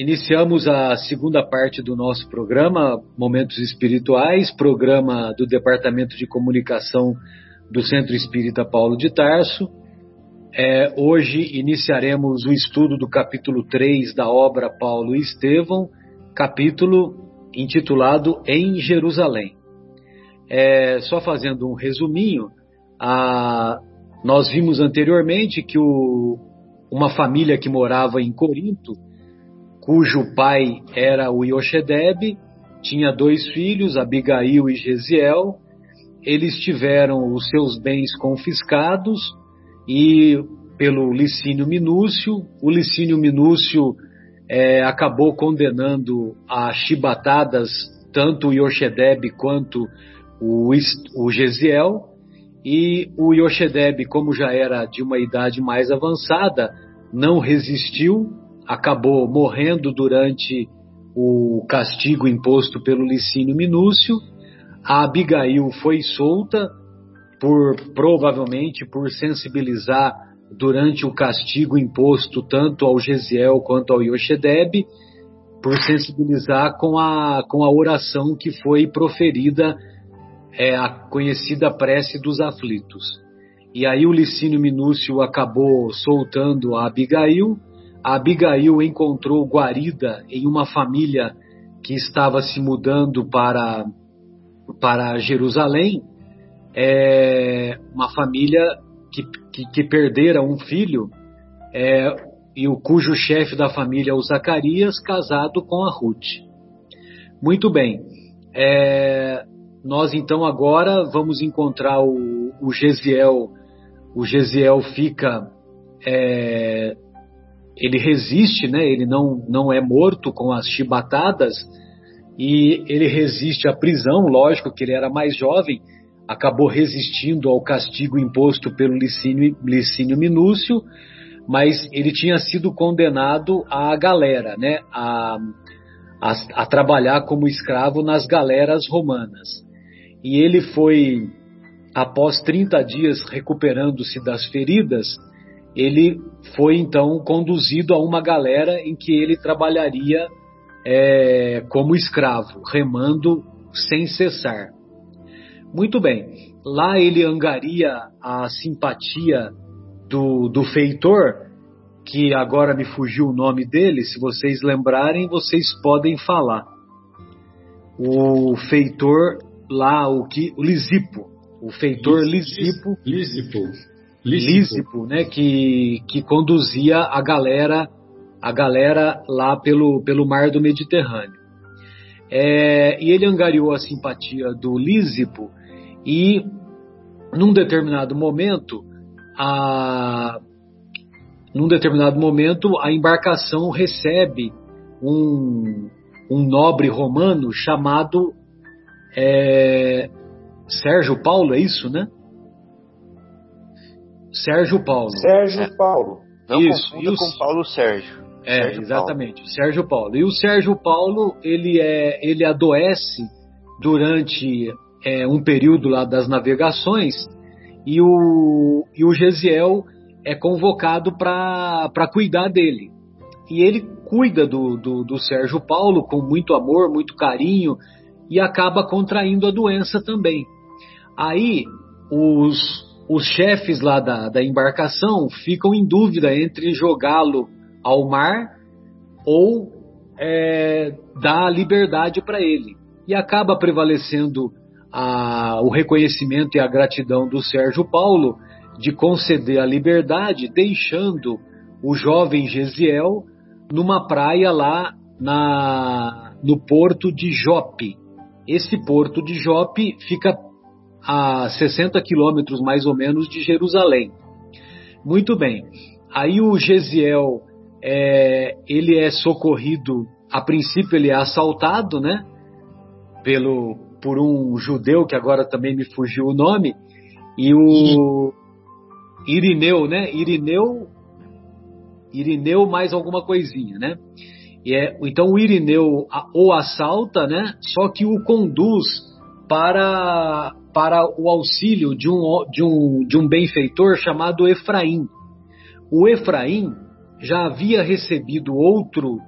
iniciamos a segunda parte do nosso programa, Momentos Espirituais, programa do Departamento de Comunicação do Centro Espírita Paulo de Tarso. É, hoje iniciaremos o estudo do capítulo 3 da obra Paulo e Estevão, capítulo intitulado Em Jerusalém. É, só fazendo um resuminho, a, nós vimos anteriormente que o, uma família que morava em Corinto, cujo pai era o Yoshedeb, tinha dois filhos, Abigail e Gesiel. Eles tiveram os seus bens confiscados e pelo Licínio Minúcio. O Licínio Minúcio é, acabou condenando a chibatadas tanto o Yoshedeb quanto o, o Gesiel. E o Yoshedeb, como já era de uma idade mais avançada, não resistiu, acabou morrendo durante o castigo imposto pelo Licínio Minúcio. A Abigail foi solta por provavelmente por sensibilizar durante o castigo imposto tanto ao Gesiel quanto ao Yoshedeb, por sensibilizar com a, com a oração que foi proferida, é, a conhecida prece dos aflitos. E aí o Licínio Minúcio acabou soltando a Abigail. Abigail encontrou guarida em uma família que estava se mudando para, para Jerusalém é, uma família que, que, que, perdera um filho é, e o cujo chefe da família é o Zacarias, casado com a Ruth. Muito bem. É, nós então agora vamos encontrar o, o Gesiel. O Gesiel fica, é, ele resiste, né? Ele não não é morto com as chibatadas e ele resiste à prisão. Lógico que ele era mais jovem acabou resistindo ao castigo imposto pelo Licínio, Licínio Minúcio, mas ele tinha sido condenado à galera, né, a, a, a trabalhar como escravo nas galeras romanas. E ele foi, após 30 dias recuperando-se das feridas, ele foi então conduzido a uma galera em que ele trabalharia é, como escravo, remando sem cessar. Muito bem. Lá ele angaria a simpatia do, do feitor, que agora me fugiu o nome dele, se vocês lembrarem, vocês podem falar. O feitor lá, o que o Lisipo, o feitor Lisipo, Lisipo, Lisipo, né, que que conduzia a galera a galera lá pelo pelo mar do Mediterrâneo. É, e ele angariou a simpatia do Lísipo e num determinado momento a num determinado momento a embarcação recebe um, um nobre romano chamado é, Sérgio Paulo, é isso, né? Sérgio Paulo. Sérgio é. Paulo. Não isso, confunda com Paulo Sérgio. É, Sérgio exatamente, Paulo. Sérgio Paulo. E o Sérgio Paulo, ele é, ele adoece durante é, um período lá das navegações e o, e o Gesiel é convocado para cuidar dele. E ele cuida do, do, do Sérgio Paulo com muito amor, muito carinho e acaba contraindo a doença também. Aí os, os chefes lá da, da embarcação ficam em dúvida entre jogá-lo ao mar ou é, dar liberdade para ele. E acaba prevalecendo a, o reconhecimento e a gratidão do Sérgio Paulo de conceder a liberdade, deixando o jovem Gesiel numa praia lá na, no porto de Jope. Esse porto de Jope fica a 60 quilômetros mais ou menos de Jerusalém. Muito bem. Aí o Gesiel é, ele é socorrido, a princípio ele é assaltado, né? Pelo, por um judeu que agora também me fugiu o nome, e o Irineu, né? Irineu, Irineu mais alguma coisinha, né? E é, então o Irineu o assalta, né? Só que o conduz para para o auxílio de um, de um, de um benfeitor chamado Efraim. O Efraim já havia recebido outro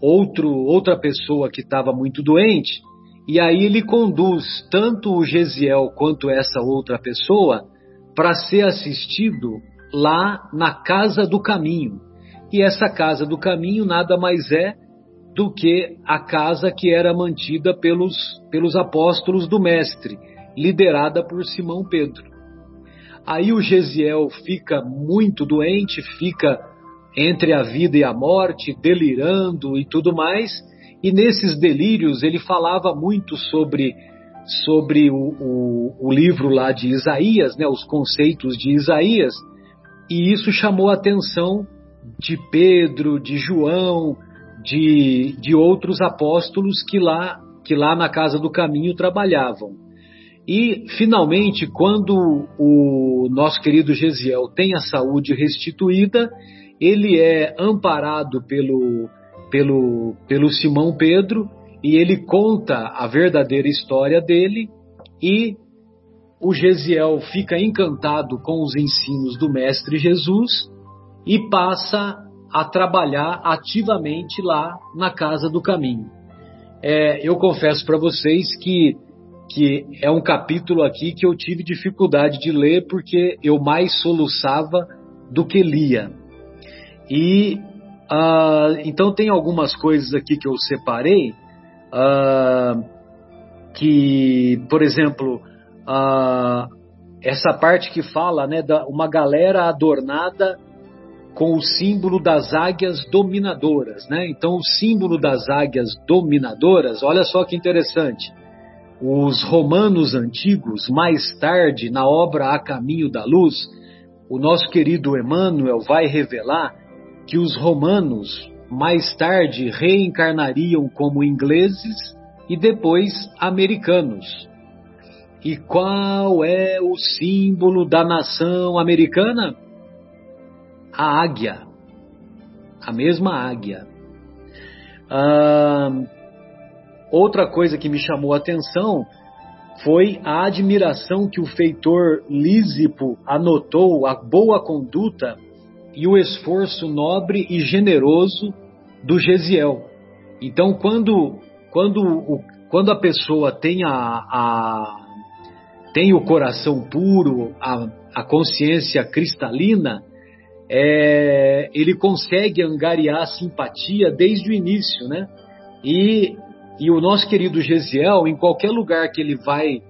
outro, outra pessoa que estava muito doente, e aí ele conduz tanto o Gesiel quanto essa outra pessoa para ser assistido lá na Casa do Caminho. E essa Casa do Caminho nada mais é do que a casa que era mantida pelos, pelos apóstolos do Mestre, liderada por Simão Pedro. Aí o Gesiel fica muito doente, fica entre a vida e a morte, delirando e tudo mais. E nesses delírios ele falava muito sobre sobre o, o, o, livro lá de Isaías, né, os conceitos de Isaías, e isso chamou a atenção de Pedro, de João, de, de outros apóstolos que lá, que lá na Casa do Caminho trabalhavam. E, finalmente, quando o nosso querido Gesiel tem a saúde restituída, ele é amparado pelo, pelo, pelo Simão Pedro e ele conta a verdadeira história dele e o Gesiel fica encantado com os ensinos do Mestre Jesus e passa a trabalhar ativamente lá na Casa do Caminho. É, eu confesso para vocês que, que é um capítulo aqui que eu tive dificuldade de ler porque eu mais soluçava do que lia. E uh, então tem algumas coisas aqui que eu separei uh, que, por exemplo, uh, essa parte que fala, né, da uma galera adornada com o símbolo das águias dominadoras, né? Então o símbolo das águias dominadoras, olha só que interessante. Os romanos antigos, mais tarde, na obra A Caminho da Luz, o nosso querido Emmanuel vai revelar que os romanos mais tarde reencarnariam como ingleses e depois americanos. E qual é o símbolo da nação americana? A águia. A mesma águia. Ah, outra coisa que me chamou a atenção foi a admiração que o feitor Lísipo anotou a boa conduta e o esforço nobre e generoso do Gesiel. Então, quando, quando, o, quando a pessoa tem, a, a, tem o coração puro, a, a consciência cristalina, é, ele consegue angariar simpatia desde o início, né? E, e o nosso querido Gesiel, em qualquer lugar que ele vai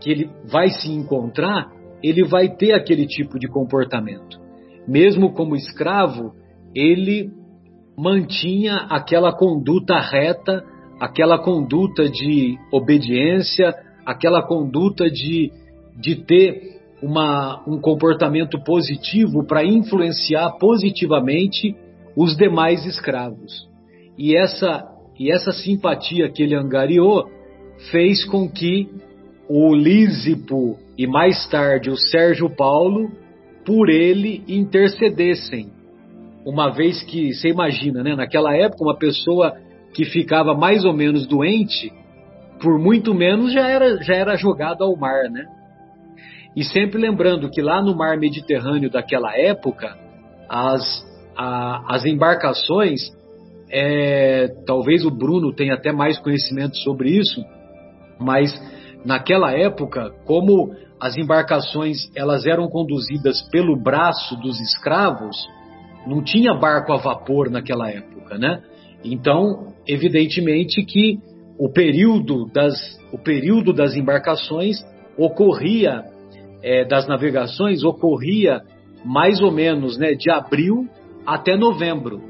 que ele vai se encontrar, ele vai ter aquele tipo de comportamento mesmo como escravo, ele mantinha aquela conduta reta, aquela conduta de obediência, aquela conduta de, de ter uma, um comportamento positivo para influenciar positivamente os demais escravos. E essa, e essa simpatia que ele angariou fez com que o Lísipo e mais tarde o Sérgio Paulo por ele intercedessem. Uma vez que, você imagina, né, naquela época, uma pessoa que ficava mais ou menos doente, por muito menos já era, já era jogado ao mar, né? E sempre lembrando que lá no mar Mediterrâneo daquela época, as, a, as embarcações, é, talvez o Bruno tenha até mais conhecimento sobre isso, mas naquela época, como as embarcações elas eram conduzidas pelo braço dos escravos, não tinha barco a vapor naquela época, né? Então, evidentemente que o período das, o período das embarcações ocorria, é, das navegações, ocorria mais ou menos né, de abril até novembro,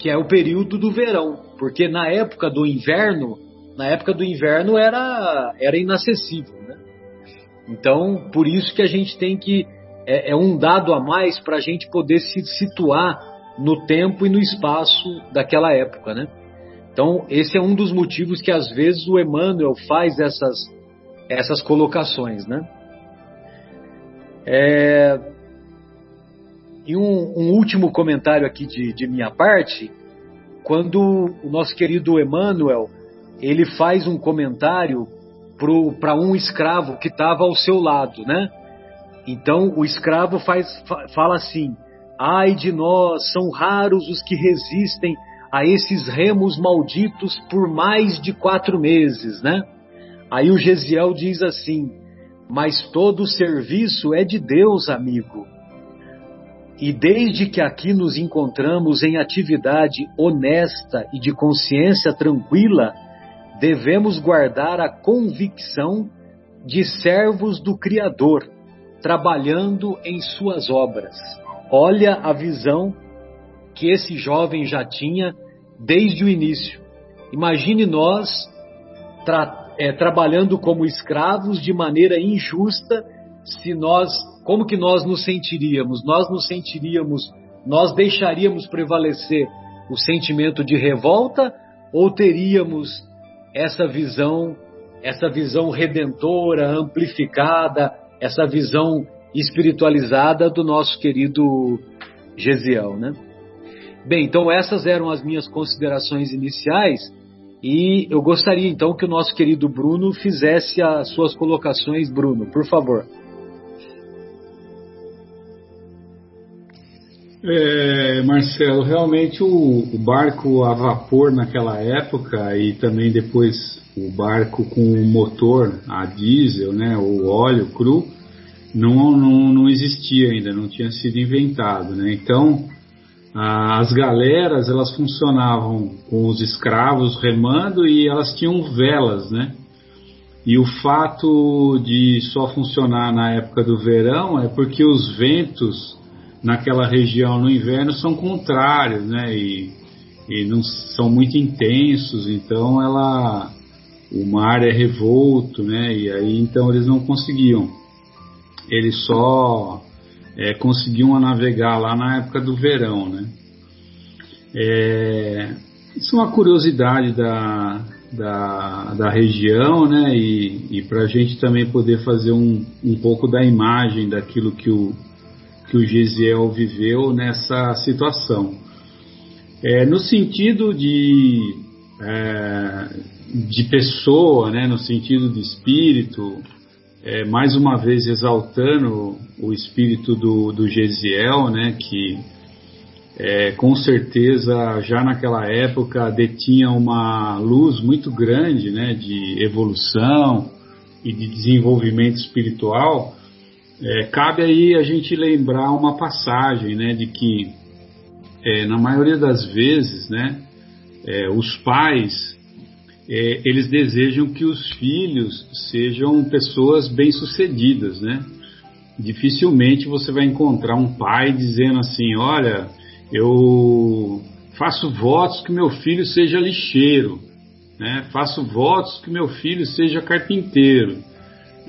que é o período do verão, porque na época do inverno, na época do inverno era, era inacessível. Então, por isso que a gente tem que. É, é um dado a mais para a gente poder se situar no tempo e no espaço daquela época, né? Então, esse é um dos motivos que às vezes o Emmanuel faz essas, essas colocações, né? É... E um, um, último comentário aqui de, de minha parte, quando o nosso querido Emmanuel ele faz um comentário para um escravo que estava ao seu lado, né? Então o escravo faz, fala assim: ai de nós, são raros os que resistem a esses remos malditos por mais de quatro meses, né? Aí o Gesiel diz assim: Mas todo serviço é de Deus, amigo. E desde que aqui nos encontramos em atividade honesta e de consciência tranquila, devemos guardar a convicção de servos do Criador, trabalhando em suas obras. Olha a visão que esse jovem já tinha desde o início. Imagine nós tra é, trabalhando como escravos de maneira injusta, se nós, como que nós nos sentiríamos? Nós nos sentiríamos, nós deixaríamos prevalecer o sentimento de revolta ou teríamos essa visão, essa visão redentora, amplificada, essa visão espiritualizada do nosso querido Gesiel, né? Bem, então essas eram as minhas considerações iniciais e eu gostaria então que o nosso querido Bruno fizesse as suas colocações. Bruno, por favor. É, Marcelo, realmente o, o, barco a vapor naquela época e também depois o barco com o motor a diesel, né, o óleo cru, não, não, não existia ainda, não tinha sido inventado. Né? Então, as galeras elas funcionavam com os escravos remando e elas tinham velas, né? E o fato de só funcionar na época do verão é porque os ventos naquela região no inverno são contrários, né? E, e não são muito intensos, então ela o mar é revolto, né? E aí então eles não conseguiam. Eles só é, conseguiam navegar lá na época do verão, né? É, isso é uma curiosidade da, da, da região, né? E, e para a gente também poder fazer um, um pouco da imagem daquilo que o, que o Gisiel viveu nessa situação. É, no sentido de, é, de pessoa, né? No sentido de espírito, é, mais uma vez exaltando o espírito do, do Gesiel, né, que é, com certeza já naquela época detinha uma luz muito grande né, de evolução e de desenvolvimento espiritual, é, cabe aí a gente lembrar uma passagem né, de que, é, na maioria das vezes, né, é, os pais é, eles desejam que os filhos sejam pessoas bem-sucedidas, né? Dificilmente você vai encontrar um pai dizendo assim: olha, eu faço votos que meu filho seja lixeiro, né? Faço votos que meu filho seja carpinteiro.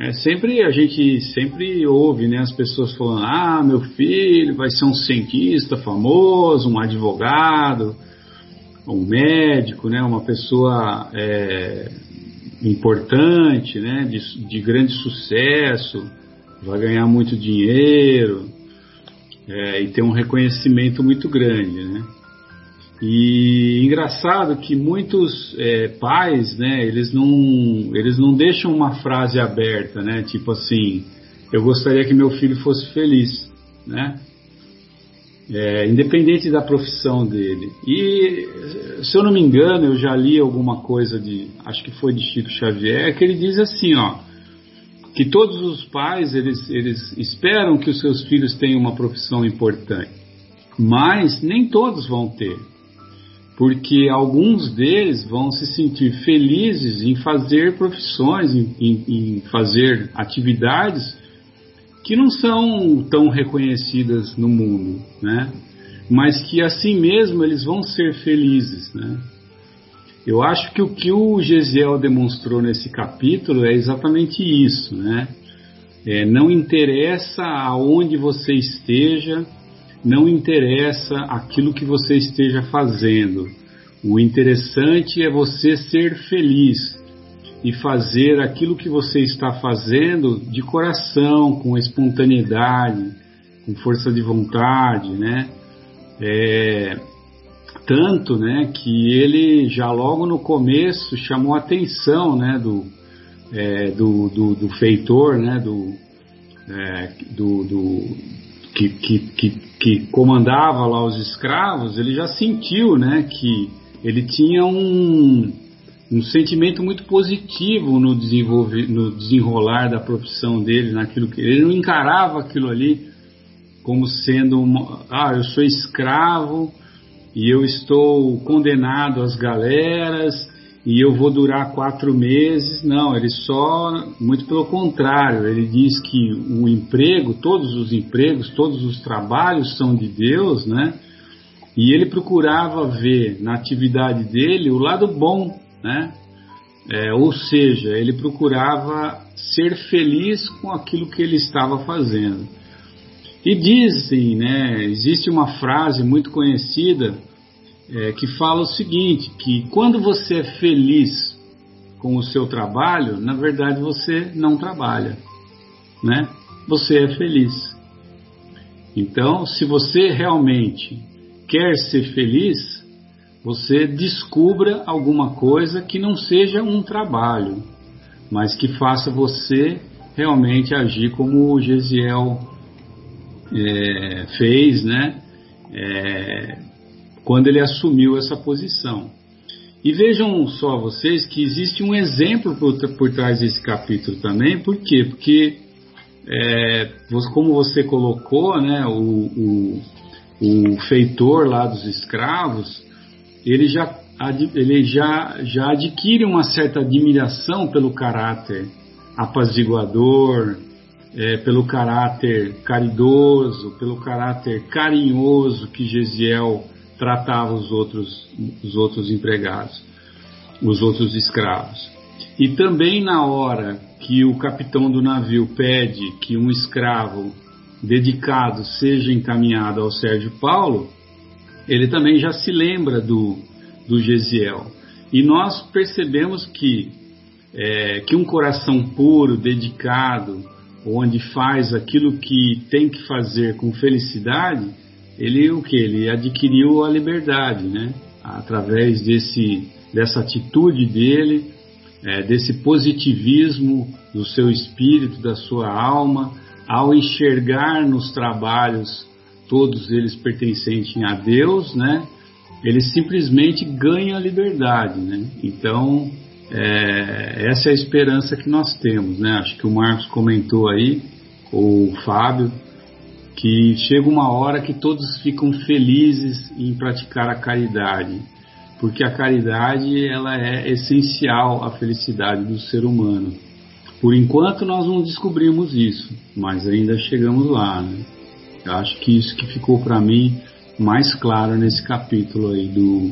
É, sempre a gente sempre ouve né, as pessoas falando: ah, meu filho vai ser um cientista famoso, um advogado um médico, né, uma pessoa é, importante, né, de, de, grande sucesso, vai ganhar muito dinheiro é, e ter um reconhecimento muito grande, né. E engraçado que muitos é, pais, né, eles não, eles não deixam uma frase aberta, né, tipo assim, eu gostaria que meu filho fosse feliz, né, é, independente da profissão dele. E, se eu não me engano, eu já li alguma coisa de, acho que foi de Chico Xavier, que ele diz assim, ó, que todos os pais eles, eles esperam que os seus filhos tenham uma profissão importante, mas nem todos vão ter, porque alguns deles vão se sentir felizes em fazer profissões, em, em, em fazer atividades que não são tão reconhecidas no mundo, né? Mas que assim mesmo eles vão ser felizes, né? Eu acho que o que o Gesiel demonstrou nesse capítulo é exatamente isso, né? É, não interessa aonde você esteja, não interessa aquilo que você esteja fazendo. O interessante é você ser feliz, e fazer aquilo que você está fazendo de coração, com espontaneidade, com força de vontade, né? É, tanto, né, que ele já logo no começo chamou a atenção, né, do, é, do, do, do, feitor, né, do, é, do, do que, que, que que comandava lá os escravos, ele já sentiu, né, que ele tinha um, um sentimento muito positivo no, desenvolver, no desenrolar da profissão dele, naquilo que ele não encarava aquilo ali como sendo uma, ah, eu sou escravo e eu estou condenado às galeras e eu vou durar quatro meses. Não, ele só, muito pelo contrário, ele diz que o emprego, todos os empregos, todos os trabalhos são de Deus, né? E ele procurava ver na atividade dele o lado bom, né? É, ou seja, ele procurava ser feliz com aquilo que ele estava fazendo. E dizem, né, existe uma frase muito conhecida é, que fala o seguinte, que quando você é feliz com o seu trabalho, na verdade você não trabalha, né? Você é feliz. Então, se você realmente quer ser feliz, você descubra alguma coisa que não seja um trabalho, mas que faça você realmente agir como o Gesiel é, fez, né? É, quando ele assumiu essa posição. E vejam só vocês que existe um exemplo por, por trás desse capítulo também, por quê? Porque, é, como você colocou, né, o, o, o, feitor lá dos escravos, ele já, ele já, já adquire uma certa admiração pelo caráter apaziguador, é, pelo caráter caridoso, pelo caráter carinhoso que Gesiel tratava os outros, os outros empregados, os outros escravos. E também na hora que o capitão do navio pede que um escravo dedicado seja encaminhado ao Sérgio Paulo, ele também já se lembra do, do Gesiel. E nós percebemos que, é, que um coração puro, dedicado, onde faz aquilo que tem que fazer com felicidade, ele o que? Ele adquiriu a liberdade, né? Através desse, dessa atitude dele, é, desse positivismo do seu espírito, da sua alma, ao enxergar nos trabalhos todos eles pertencentes a Deus, né? Ele simplesmente ganha a liberdade, né? Então é, essa é a esperança que nós temos, né? Acho que o Marcos comentou aí, o Fábio, que chega uma hora que todos ficam felizes em praticar a caridade, porque a caridade ela é essencial à felicidade do ser humano. Por enquanto nós não descobrimos isso, mas ainda chegamos lá. Né? Eu acho que isso que ficou para mim mais claro nesse capítulo aí do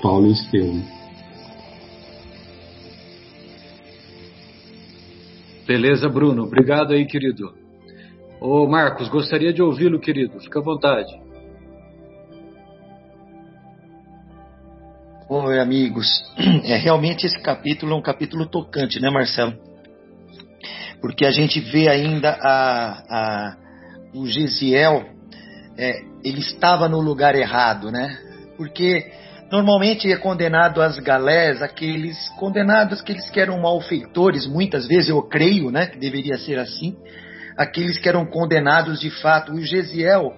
Paulo Estevam. Beleza, Bruno. Obrigado aí, querido. Ô, Marcos, gostaria de ouvi-lo, querido. Fica à vontade. Oi, amigos. É realmente esse capítulo é um capítulo tocante, né, Marcelo? Porque a gente vê ainda a, a o Gesiel, é, ele estava no lugar errado, né? Porque Normalmente é condenado às galés aqueles condenados, aqueles que eram malfeitores, muitas vezes eu creio, né, que deveria ser assim, aqueles que eram condenados de fato. O Gesiel,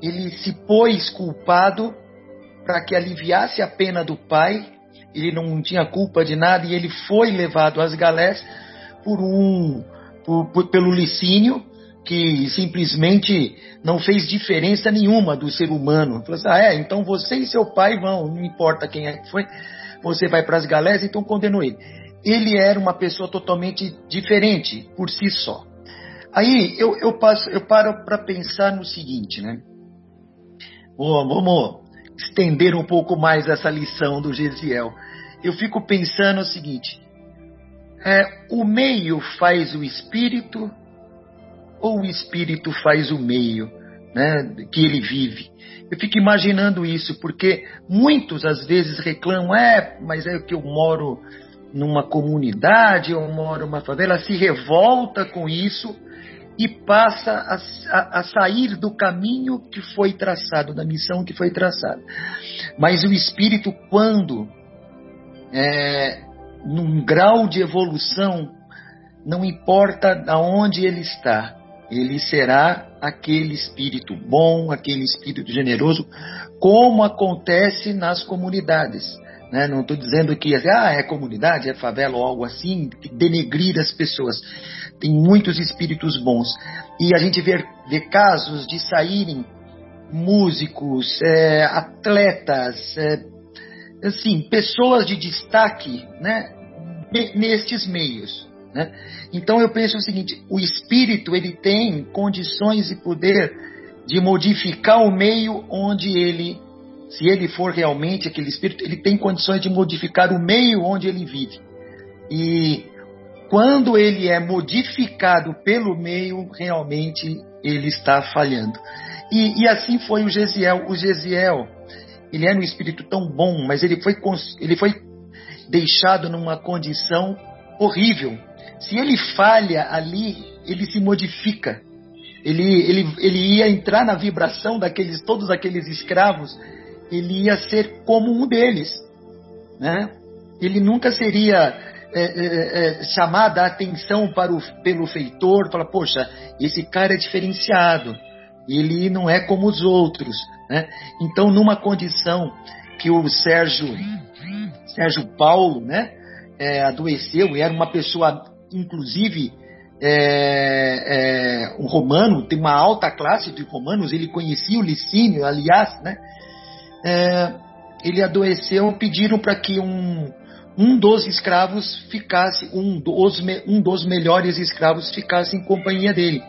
ele se pôs culpado para que aliviasse a pena do pai, ele não tinha culpa de nada e ele foi levado às galés por um por, por, pelo Licínio, que simplesmente não fez diferença nenhuma do ser humano. Falou assim, ah, é, então você e seu pai vão, não importa quem é que foi, você vai para as galés, então condenou ele. Ele era uma pessoa totalmente diferente por si só. Aí eu, eu, passo, eu paro para pensar no seguinte, né? vamos estender um pouco mais essa lição do Gesiel. Eu fico pensando o seguinte: é, o meio faz o espírito ou o espírito faz o meio né, que ele vive? Eu fico imaginando isso, porque muitos às vezes reclamam, é, mas é que eu moro numa comunidade, eu moro numa favela, se revolta com isso e passa a, a, a, sair do caminho que foi traçado, da missão que foi traçada. Mas o espírito, quando é, num grau de evolução, não importa aonde ele está, ele será aquele espírito bom, aquele espírito generoso, como acontece nas comunidades. Né? Não estou dizendo que ah, é comunidade, é favela ou algo assim, denegrir as pessoas. Tem muitos espíritos bons. E a gente vê, vê casos de saírem músicos, é, atletas, é, assim, pessoas de destaque né, nestes meios. Né? Então eu penso o seguinte: o espírito ele tem condições e poder de modificar o meio onde ele, se ele for realmente aquele espírito, ele tem condições de modificar o meio onde ele vive. E quando ele é modificado pelo meio, realmente ele está falhando. E, e assim foi o Gesiel. O Gesiel, ele era um espírito tão bom, mas ele foi, ele foi deixado numa condição horrível se ele falha ali, ele se modifica. Ele, ele, ele ia entrar na vibração daqueles todos aqueles escravos, ele ia ser como um deles, né? Ele nunca seria é, é, é, chamado a atenção para o, pelo feitor, falar, poxa, esse cara é diferenciado, ele não é como os outros, né? Então, numa condição que o Sérgio, Sérgio Paulo, né, é, adoeceu era uma pessoa inclusive é, é, um romano, tem uma alta classe de romanos, ele conhecia o Licínio, aliás, né? É, ele adoeceu, pediram para que um, um dos escravos ficasse, um dos, um dos melhores escravos ficasse em companhia dele.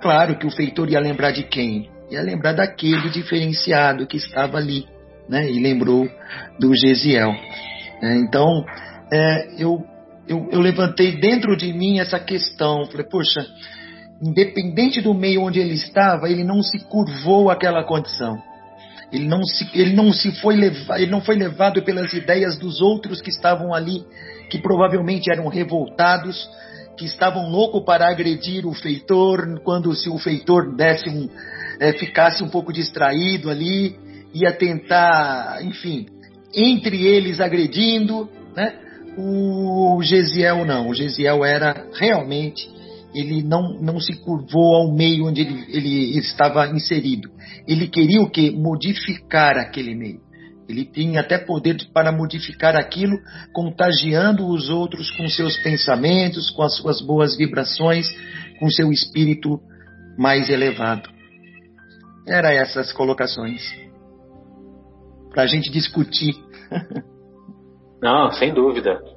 Claro que o feitor ia lembrar de quem? Ia lembrar daquele diferenciado que estava ali, né? E lembrou do Gesiel. É, então, é, eu eu, eu levantei dentro de mim essa questão. Falei, poxa, independente do meio onde ele estava, ele não se curvou àquela condição. Ele não se, ele não se foi levado, ele não foi levado pelas ideias dos outros que estavam ali, que provavelmente eram revoltados, que estavam loucos para agredir o feitor, quando se o feitor desse um, é, ficasse um pouco distraído ali, ia tentar, enfim, entre eles agredindo, né? O Gesiel não. O Gesiel era realmente, ele não, não se curvou ao meio onde ele, ele estava inserido. Ele queria o que? Modificar aquele meio. Ele tinha até poder para modificar aquilo, contagiando os outros com seus pensamentos, com as suas boas vibrações, com seu espírito mais elevado. Era essas colocações para a gente discutir. Não, sem dúvida.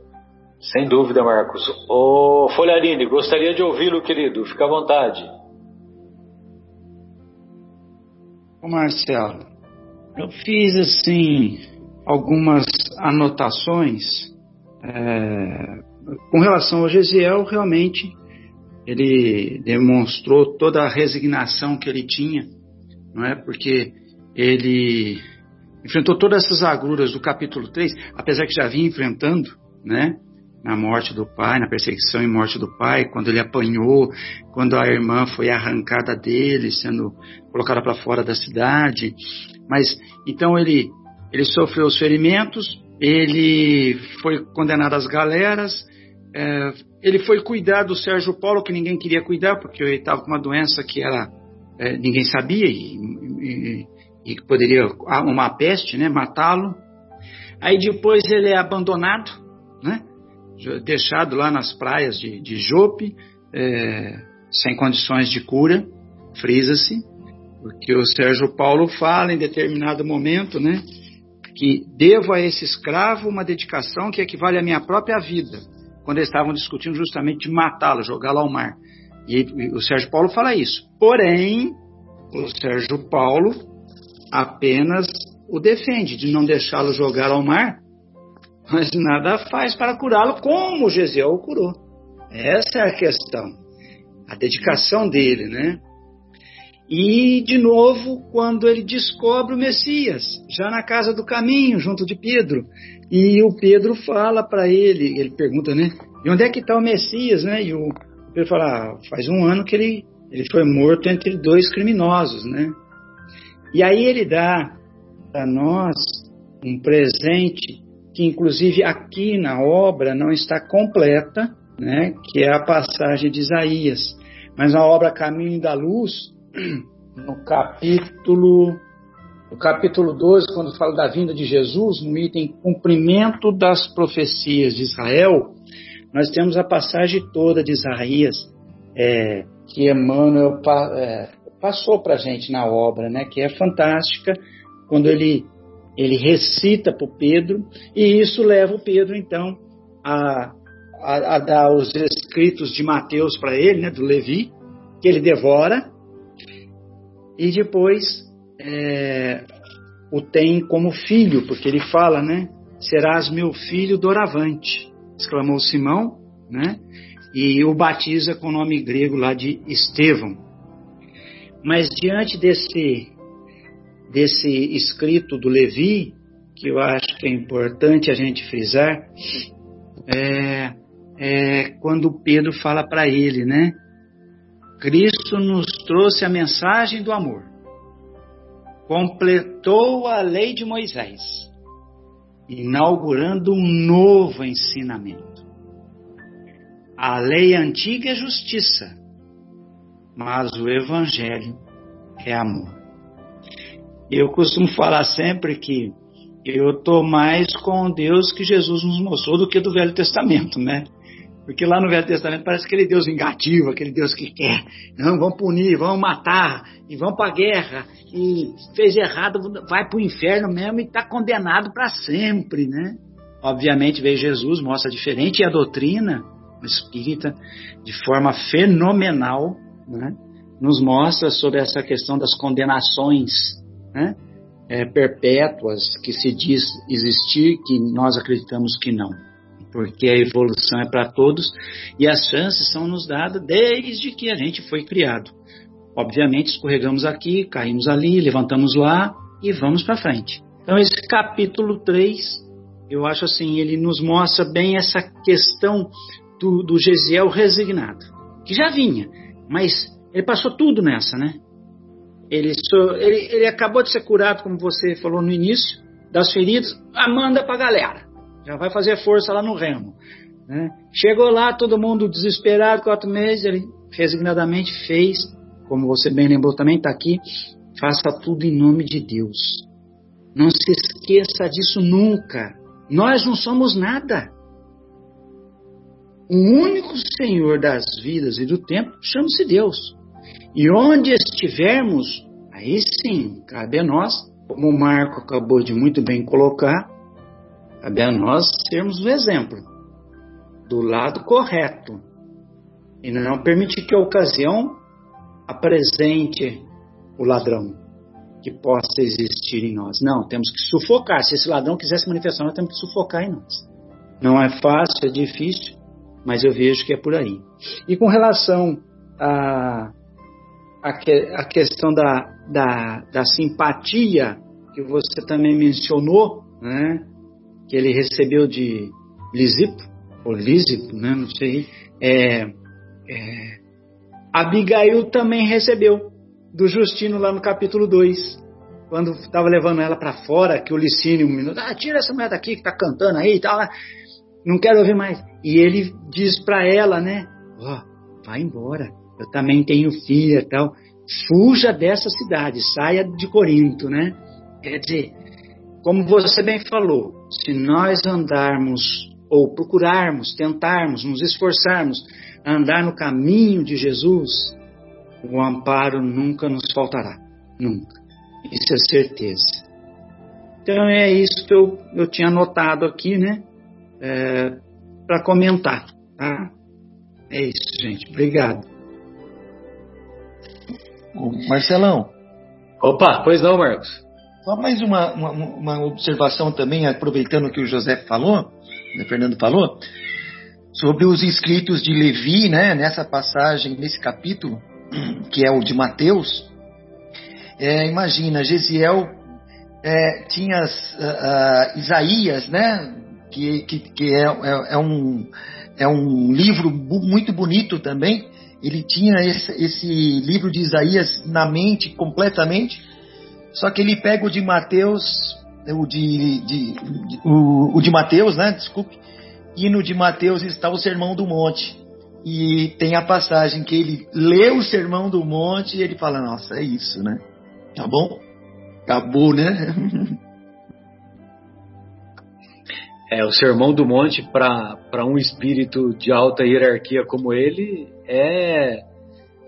Sem dúvida, Marcos. Ô Folharini, gostaria de ouvi-lo, querido. Fica à vontade. Ô Marcelo, eu fiz assim algumas anotações é, com relação ao Gesiel. Realmente, ele demonstrou toda a resignação que ele tinha, não é? Porque ele enfrentou todas essas agruras do capítulo 3, apesar que já vinha enfrentando, né? Na morte do pai, na perseguição e morte do pai, quando ele apanhou, quando a irmã foi arrancada dele, sendo colocada para fora da cidade. Mas então ele ele sofreu os ferimentos, ele foi condenado às galeras, é, ele foi cuidar do Sérgio Paulo, que ninguém queria cuidar, porque ele estava com uma doença que era, é, ninguém sabia, e, e, e poderia, uma peste, né, matá-lo. Aí depois ele é abandonado, né, deixado lá nas praias de, de Jope, é, sem condições de cura, frisa-se, porque o Sérgio Paulo fala em determinado momento, né, que devo a esse escravo uma dedicação que equivale à minha própria vida, quando eles estavam discutindo justamente de matá-lo, jogá-lo ao mar. E, e o Sérgio Paulo fala isso. Porém, o Sérgio Paulo apenas o defende, de não deixá-lo jogar ao mar, mas nada faz para curá-lo como Gesiel o curou. Essa é a questão. A dedicação dele, né? E, de novo, quando ele descobre o Messias, já na casa do caminho, junto de Pedro. E o Pedro fala para ele, ele pergunta, né? E onde é que está o Messias, né? E o Pedro fala, ah, faz um ano que ele, ele foi morto entre dois criminosos, né? E aí ele dá para nós um presente que, inclusive, aqui na obra não está completa, né? Que é a passagem de Isaías. Mas na obra Caminho da Luz no capítulo no capítulo 12, quando fala da vinda de Jesus, no item cumprimento das profecias de Israel, nós temos a passagem toda de Isaías é, que Emmanuel é, passou para a gente na obra, né, que é fantástica, quando ele, ele recita para o Pedro, e isso leva o Pedro, então, a, a, a dar os escritos de Mateus para ele, né, do Levi, que ele devora, e depois é, o tem como filho, porque ele fala, né, serás meu filho doravante, exclamou Simão, né, e o batiza com o nome grego lá de Estevão. Mas diante desse, desse escrito do Levi, que eu acho que é importante a gente frisar, é, é quando Pedro fala para ele, né? Cristo nos trouxe a mensagem do amor, completou a lei de Moisés, inaugurando um novo ensinamento. A lei antiga é justiça, mas o Evangelho é amor. Eu costumo falar sempre que eu estou mais com Deus que Jesus nos mostrou do que do Velho Testamento, né? Porque lá no Velho Testamento parece aquele Deus vingativo, aquele Deus que quer, não, vão punir, vão matar, e vão para a guerra, e fez errado, vai para o inferno mesmo e está condenado para sempre, né? Obviamente veio Jesus, mostra diferente, e a doutrina espírita, de forma fenomenal, né, nos mostra sobre essa questão das condenações né, é, perpétuas que se diz existir, que nós acreditamos que não. Porque a evolução é para todos e as chances são nos dadas desde que a gente foi criado. Obviamente, escorregamos aqui, caímos ali, levantamos lá e vamos para frente. Então, esse capítulo 3, eu acho assim, ele nos mostra bem essa questão do, do Gesiel resignado, que já vinha, mas ele passou tudo nessa, né? Ele, ele, ele acabou de ser curado, como você falou no início, das feridas, ah, manda pra galera. Já vai fazer força lá no remo. Né? Chegou lá, todo mundo desesperado, quatro meses, ele resignadamente fez, como você bem lembrou também, está aqui, faça tudo em nome de Deus. Não se esqueça disso nunca. Nós não somos nada. O único Senhor das vidas e do tempo chama-se Deus. E onde estivermos, aí sim, cabe a nós, como o Marco acabou de muito bem colocar, cabe a nós sermos o exemplo do lado correto e não permitir que a ocasião apresente o ladrão que possa existir em nós. Não, temos que sufocar. Se esse ladrão quiser se manifestar, nós temos que sufocar em nós. Não é fácil, é difícil, mas eu vejo que é por aí. E com relação a, a, que, a questão da, da, da, simpatia que você também mencionou, né, que ele recebeu de Lisipo, ou Lísipo, né, não sei, é, é, Abigail também recebeu do Justino lá no capítulo 2 quando estava levando ela para fora, que o Licínio, um minuto, ah, tira essa mulher daqui que está cantando aí e tal, né? não quero ouvir mais. E ele diz para ela, né? Ó, oh, vai embora. Eu também tenho filha, tal. Fuja dessa cidade, saia de Corinto, né? Quer dizer, como você bem falou, se nós andarmos ou procurarmos, tentarmos, nos esforçarmos a andar no caminho de Jesus, o amparo nunca nos faltará, nunca. Isso é certeza. Então é isso que eu, eu tinha anotado aqui, né? é, para comentar. Tá? É isso, gente. Obrigado. Marcelão. Opa, pois não, Marcos. Só mais uma, uma, uma observação também, aproveitando o que o José falou, o Fernando falou, sobre os escritos de Levi, né, nessa passagem, nesse capítulo, que é o de Mateus. É, imagina, Gesiel é, tinha uh, uh, Isaías, né, que, que, que é, é, é, um, é um livro muito bonito também. Ele tinha esse, esse livro de Isaías na mente completamente, só que ele pega o de Mateus, o de, de, de o, o, de Mateus, né? Desculpe. E no de Mateus está o Sermão do Monte. E tem a passagem que ele lê o Sermão do Monte e ele fala: Nossa, é isso, né? Tá bom? Acabou, né? É, o Sermão do Monte, para um espírito de alta hierarquia como ele, é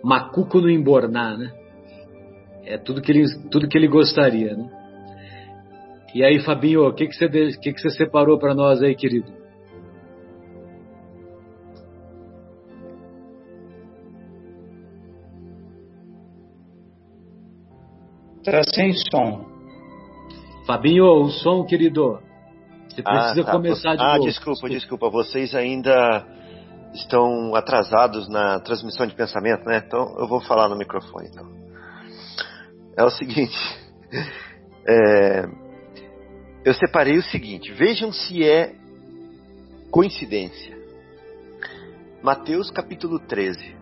macuco no embornar, né? É tudo que ele, tudo que ele gostaria, né? E aí, Fabinho, o que, que, você, que, que você separou para nós aí, querido? Tá sem som. Fabinho, o som, querido. Você precisa ah, tá. começar de ah, novo. Ah, desculpa, desculpa. Vocês ainda estão atrasados na transmissão de pensamento, né? Então eu vou falar no microfone. Então. É o seguinte. É, eu separei o seguinte. Vejam se é coincidência. Mateus capítulo 13.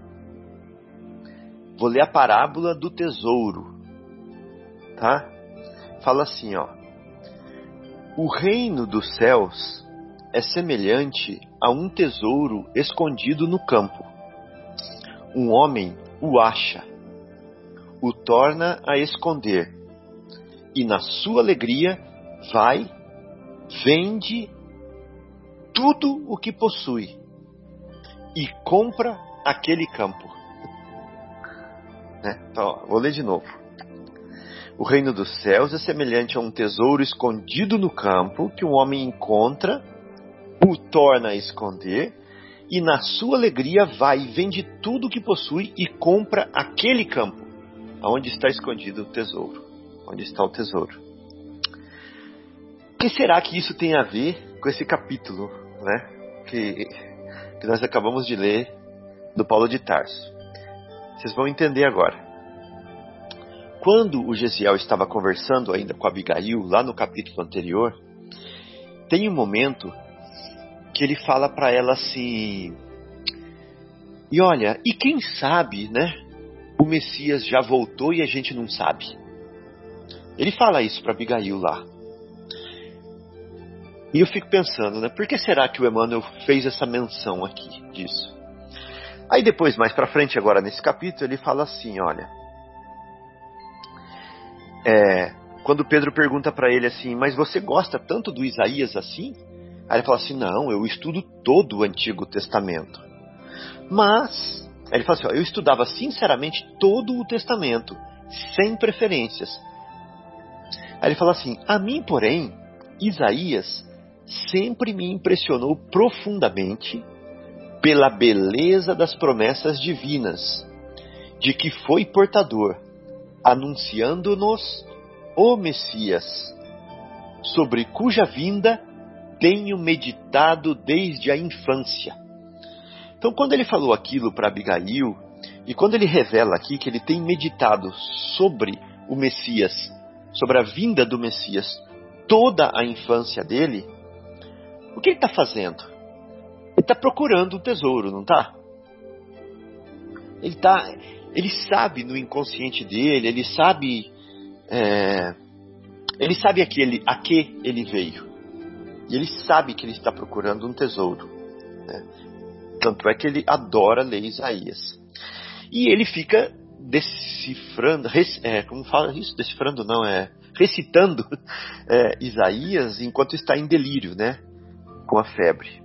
Vou ler a parábola do tesouro. Tá? Fala assim, ó. O reino dos céus é semelhante a um tesouro escondido no campo. Um homem o acha, o torna a esconder, e na sua alegria vai, vende tudo o que possui e compra aquele campo. Né? Então, vou ler de novo. O reino dos céus é semelhante a um tesouro escondido no campo que um homem encontra, o torna a esconder e na sua alegria vai, vende tudo o que possui e compra aquele campo, aonde está escondido o tesouro. Onde está o tesouro? O que será que isso tem a ver com esse capítulo, né? Que, que nós acabamos de ler do Paulo de Tarso. Vocês vão entender agora. Quando o Gesiel estava conversando ainda com Abigail, lá no capítulo anterior, tem um momento que ele fala para ela assim: E olha, e quem sabe, né? O Messias já voltou e a gente não sabe. Ele fala isso para Abigail lá. E eu fico pensando, né? Por que será que o Emmanuel fez essa menção aqui disso? Aí depois, mais para frente, agora nesse capítulo, ele fala assim: olha, é, quando Pedro pergunta para ele assim, mas você gosta tanto do Isaías assim? Aí ele fala assim, não, eu estudo todo o Antigo Testamento. Mas, ele fala assim, ó, eu estudava sinceramente todo o Testamento, sem preferências. Aí ele fala assim, a mim, porém, Isaías sempre me impressionou profundamente pela beleza das promessas divinas, de que foi portador anunciando-nos o Messias, sobre cuja vinda tenho meditado desde a infância. Então, quando ele falou aquilo para Abigail, e quando ele revela aqui que ele tem meditado sobre o Messias, sobre a vinda do Messias, toda a infância dele, o que ele está fazendo? Ele está procurando o tesouro, não está? Ele está ele sabe no inconsciente dele, ele sabe. É, ele sabe a que ele veio. E ele sabe que ele está procurando um tesouro. Né? Tanto é que ele adora ler Isaías. E ele fica decifrando, é, como fala isso? Decifrando não, é recitando é, Isaías enquanto está em delírio, né? Com a febre.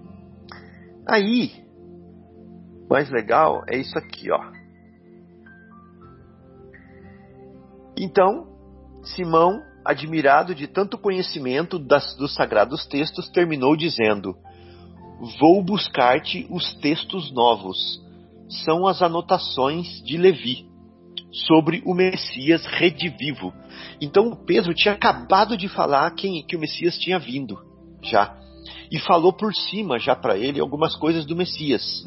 Aí, mais legal é isso aqui, ó. Então, Simão, admirado de tanto conhecimento das, dos sagrados textos, terminou dizendo: Vou buscar-te os textos novos. São as anotações de Levi sobre o Messias redivivo. Então Pedro tinha acabado de falar quem, que o Messias tinha vindo já e falou por cima já para ele algumas coisas do Messias.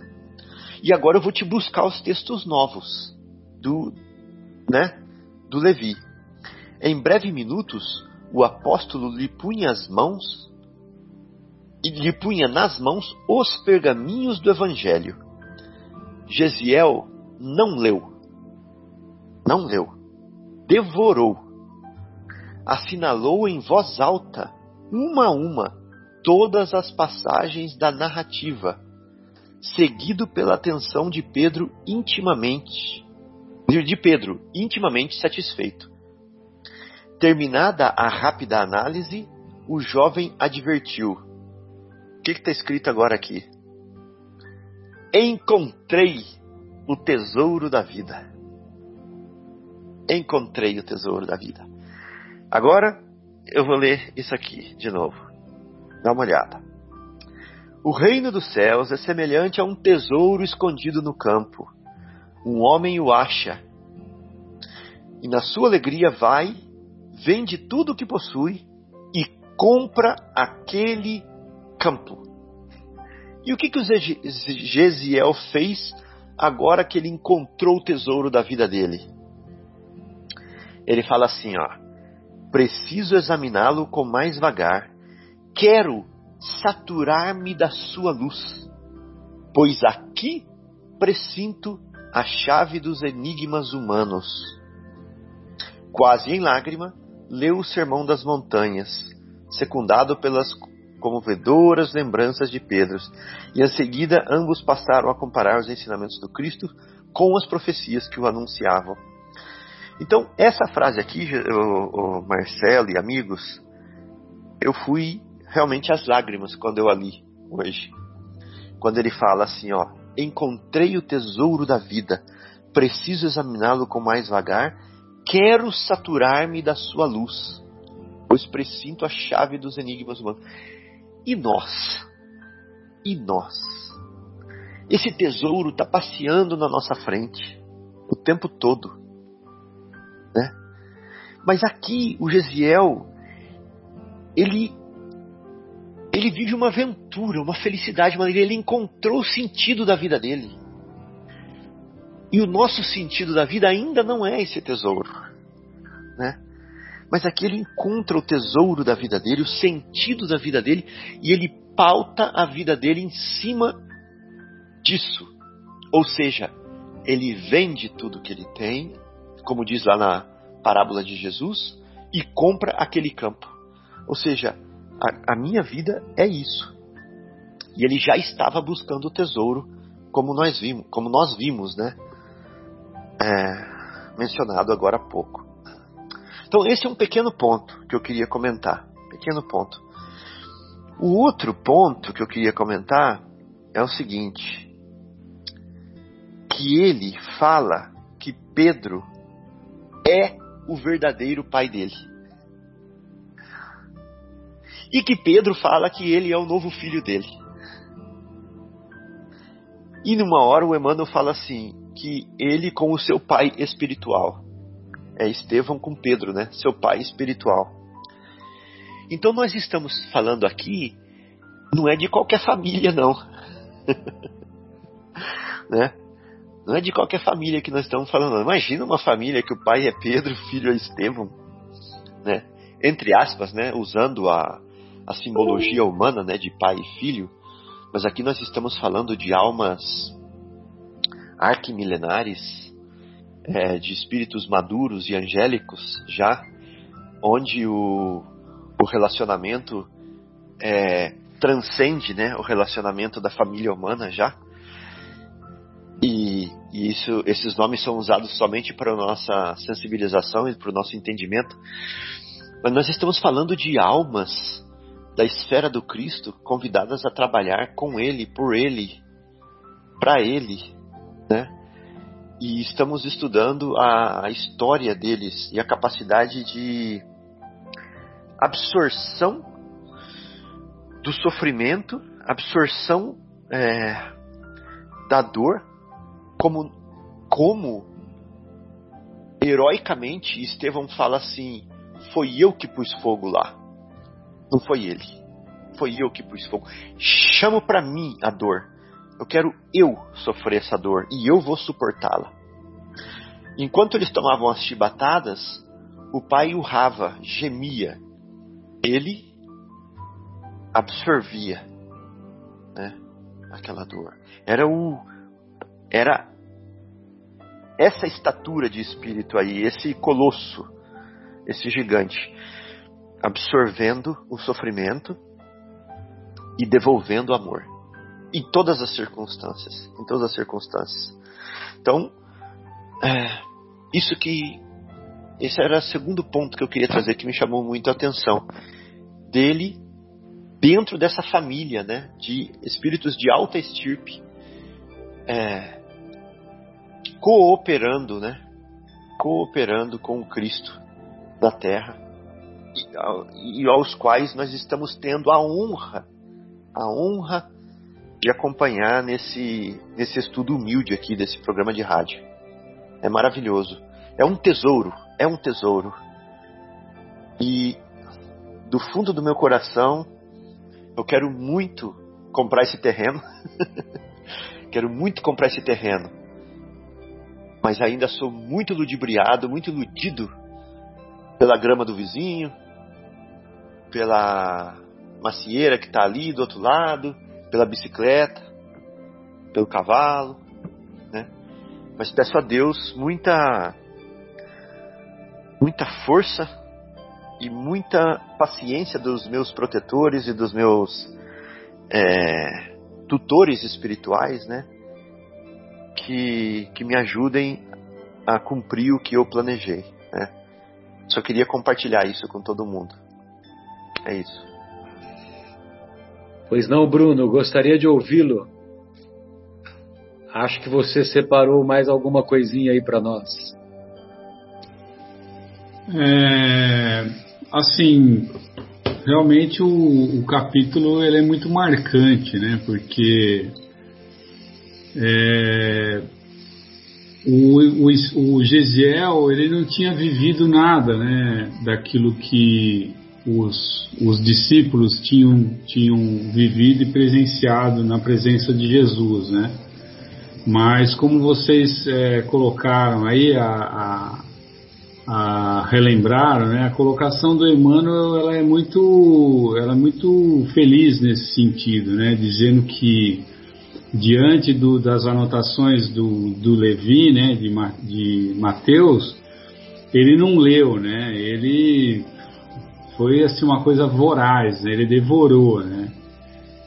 E agora eu vou te buscar os textos novos do, né, do Levi. Em breve minutos, o apóstolo lhe punha as mãos e lhe punha nas mãos os pergaminhos do evangelho. Gesiel não leu. Não leu. Devorou. Assinalou em voz alta, uma a uma, todas as passagens da narrativa, seguido pela atenção de Pedro intimamente, de Pedro intimamente satisfeito. Terminada a rápida análise, o jovem advertiu. O que está escrito agora aqui? Encontrei o tesouro da vida. Encontrei o tesouro da vida. Agora eu vou ler isso aqui de novo. Dá uma olhada. O reino dos céus é semelhante a um tesouro escondido no campo. Um homem o acha e, na sua alegria, vai, vende tudo o que possui e compra aquele campo. E o que, que o Gesiel fez agora que ele encontrou o tesouro da vida dele? Ele fala assim, ó: Preciso examiná-lo com mais vagar. Quero saturar-me da sua luz, pois aqui presinto a chave dos enigmas humanos. Quase em lágrima, leu o Sermão das Montanhas, secundado pelas comovedoras lembranças de Pedro, e em seguida ambos passaram a comparar os ensinamentos do Cristo com as profecias que o anunciavam. Então, essa frase aqui, o, o Marcelo e amigos, eu fui realmente às lágrimas quando eu a li hoje. Quando ele fala assim, ó, encontrei o tesouro da vida, preciso examiná-lo com mais vagar, quero saturar-me da sua luz, pois presinto a chave dos enigmas humanos. E nós? E nós? Esse tesouro está passeando na nossa frente o tempo todo, né? Mas aqui o Gesiel ele ele vive uma aventura, uma felicidade, uma ele encontrou o sentido da vida dele. E o nosso sentido da vida ainda não é esse tesouro, né? Mas aqui ele encontra o tesouro da vida dele, o sentido da vida dele, e ele pauta a vida dele em cima disso. Ou seja, ele vende tudo que ele tem, como diz lá na parábola de Jesus, e compra aquele campo. Ou seja, a, a minha vida é isso. E ele já estava buscando o tesouro, como nós vimos, como nós vimos, né? É, mencionado agora há pouco. Então esse é um pequeno ponto que eu queria comentar. Pequeno ponto. O outro ponto que eu queria comentar é o seguinte: que ele fala que Pedro é o verdadeiro pai dele. E que Pedro fala que ele é o novo filho dele. E numa hora o Emmanuel fala assim, que ele com o seu pai espiritual. É Estevão com Pedro, né? Seu pai espiritual. Então nós estamos falando aqui, não é de qualquer família, não. né? Não é de qualquer família que nós estamos falando. Imagina uma família que o pai é Pedro, o filho é Estevão, né? Entre aspas, né? Usando a, a simbologia humana né, de pai e filho, mas aqui nós estamos falando de almas arquimilenares, é, de espíritos maduros e angélicos já, onde o, o relacionamento é, transcende né, o relacionamento da família humana já. E, e isso, esses nomes são usados somente para a nossa sensibilização e para o nosso entendimento. Mas nós estamos falando de almas da esfera do Cristo convidadas a trabalhar com Ele, por Ele, para Ele, né? E estamos estudando a, a história deles e a capacidade de absorção do sofrimento, absorção é, da dor, como, como heroicamente Estevão fala assim: foi eu que pus fogo lá. Não foi ele. Foi eu que pus fogo. Chamo para mim a dor. Eu quero eu sofrer essa dor e eu vou suportá-la. Enquanto eles tomavam as chibatadas, o pai urrava, gemia. Ele absorvia né, aquela dor. Era o era essa estatura de espírito aí, esse colosso, esse gigante absorvendo o sofrimento e devolvendo o amor. Em todas as circunstâncias, em todas as circunstâncias. Então, é, isso que esse era o segundo ponto que eu queria trazer que me chamou muito a atenção dele dentro dessa família, né, de espíritos de alta estirpe, é, cooperando, né, cooperando com o Cristo da Terra e, e aos quais nós estamos tendo a honra, a honra de acompanhar nesse, nesse estudo humilde aqui desse programa de rádio. É maravilhoso. É um tesouro, é um tesouro. E do fundo do meu coração, eu quero muito comprar esse terreno. quero muito comprar esse terreno. Mas ainda sou muito ludibriado, muito iludido pela grama do vizinho, pela macieira que está ali do outro lado, pela bicicleta, pelo cavalo, né? Mas peço a Deus muita muita força e muita paciência dos meus protetores e dos meus é, tutores espirituais, né? Que, que me ajudem a cumprir o que eu planejei, né? Só queria compartilhar isso com todo mundo. É isso. Pois não, Bruno, gostaria de ouvi-lo. Acho que você separou mais alguma coisinha aí para nós. É, assim, realmente o, o, capítulo ele é muito marcante, né? Porque é, o, o, o Gesiel ele não tinha vivido nada, né? Daquilo que os, os discípulos tinham, tinham vivido e presenciado na presença de Jesus, né? Mas como vocês é, colocaram aí, a, a, a, relembraram, né? A colocação do Emmanuel ela é muito, ela é muito feliz nesse sentido, né? Dizendo que diante do, das anotações do, do Levi, né? De, de Mateus, ele não leu, né? Ele foi assim uma coisa voraz, né? ele devorou, né?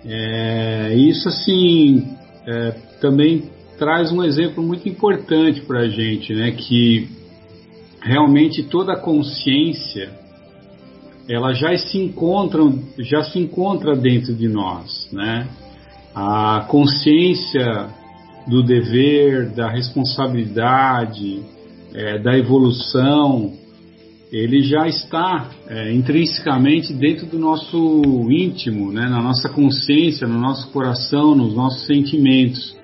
É, isso assim é, também traz um exemplo muito importante para a gente, né? Que realmente toda a consciência ela já se encontra, já se encontra dentro de nós, né? A consciência do dever, da responsabilidade, é, da evolução, ele já está é, intrinsecamente dentro do nosso íntimo, né, na nossa consciência, no nosso coração, nos nossos sentimentos.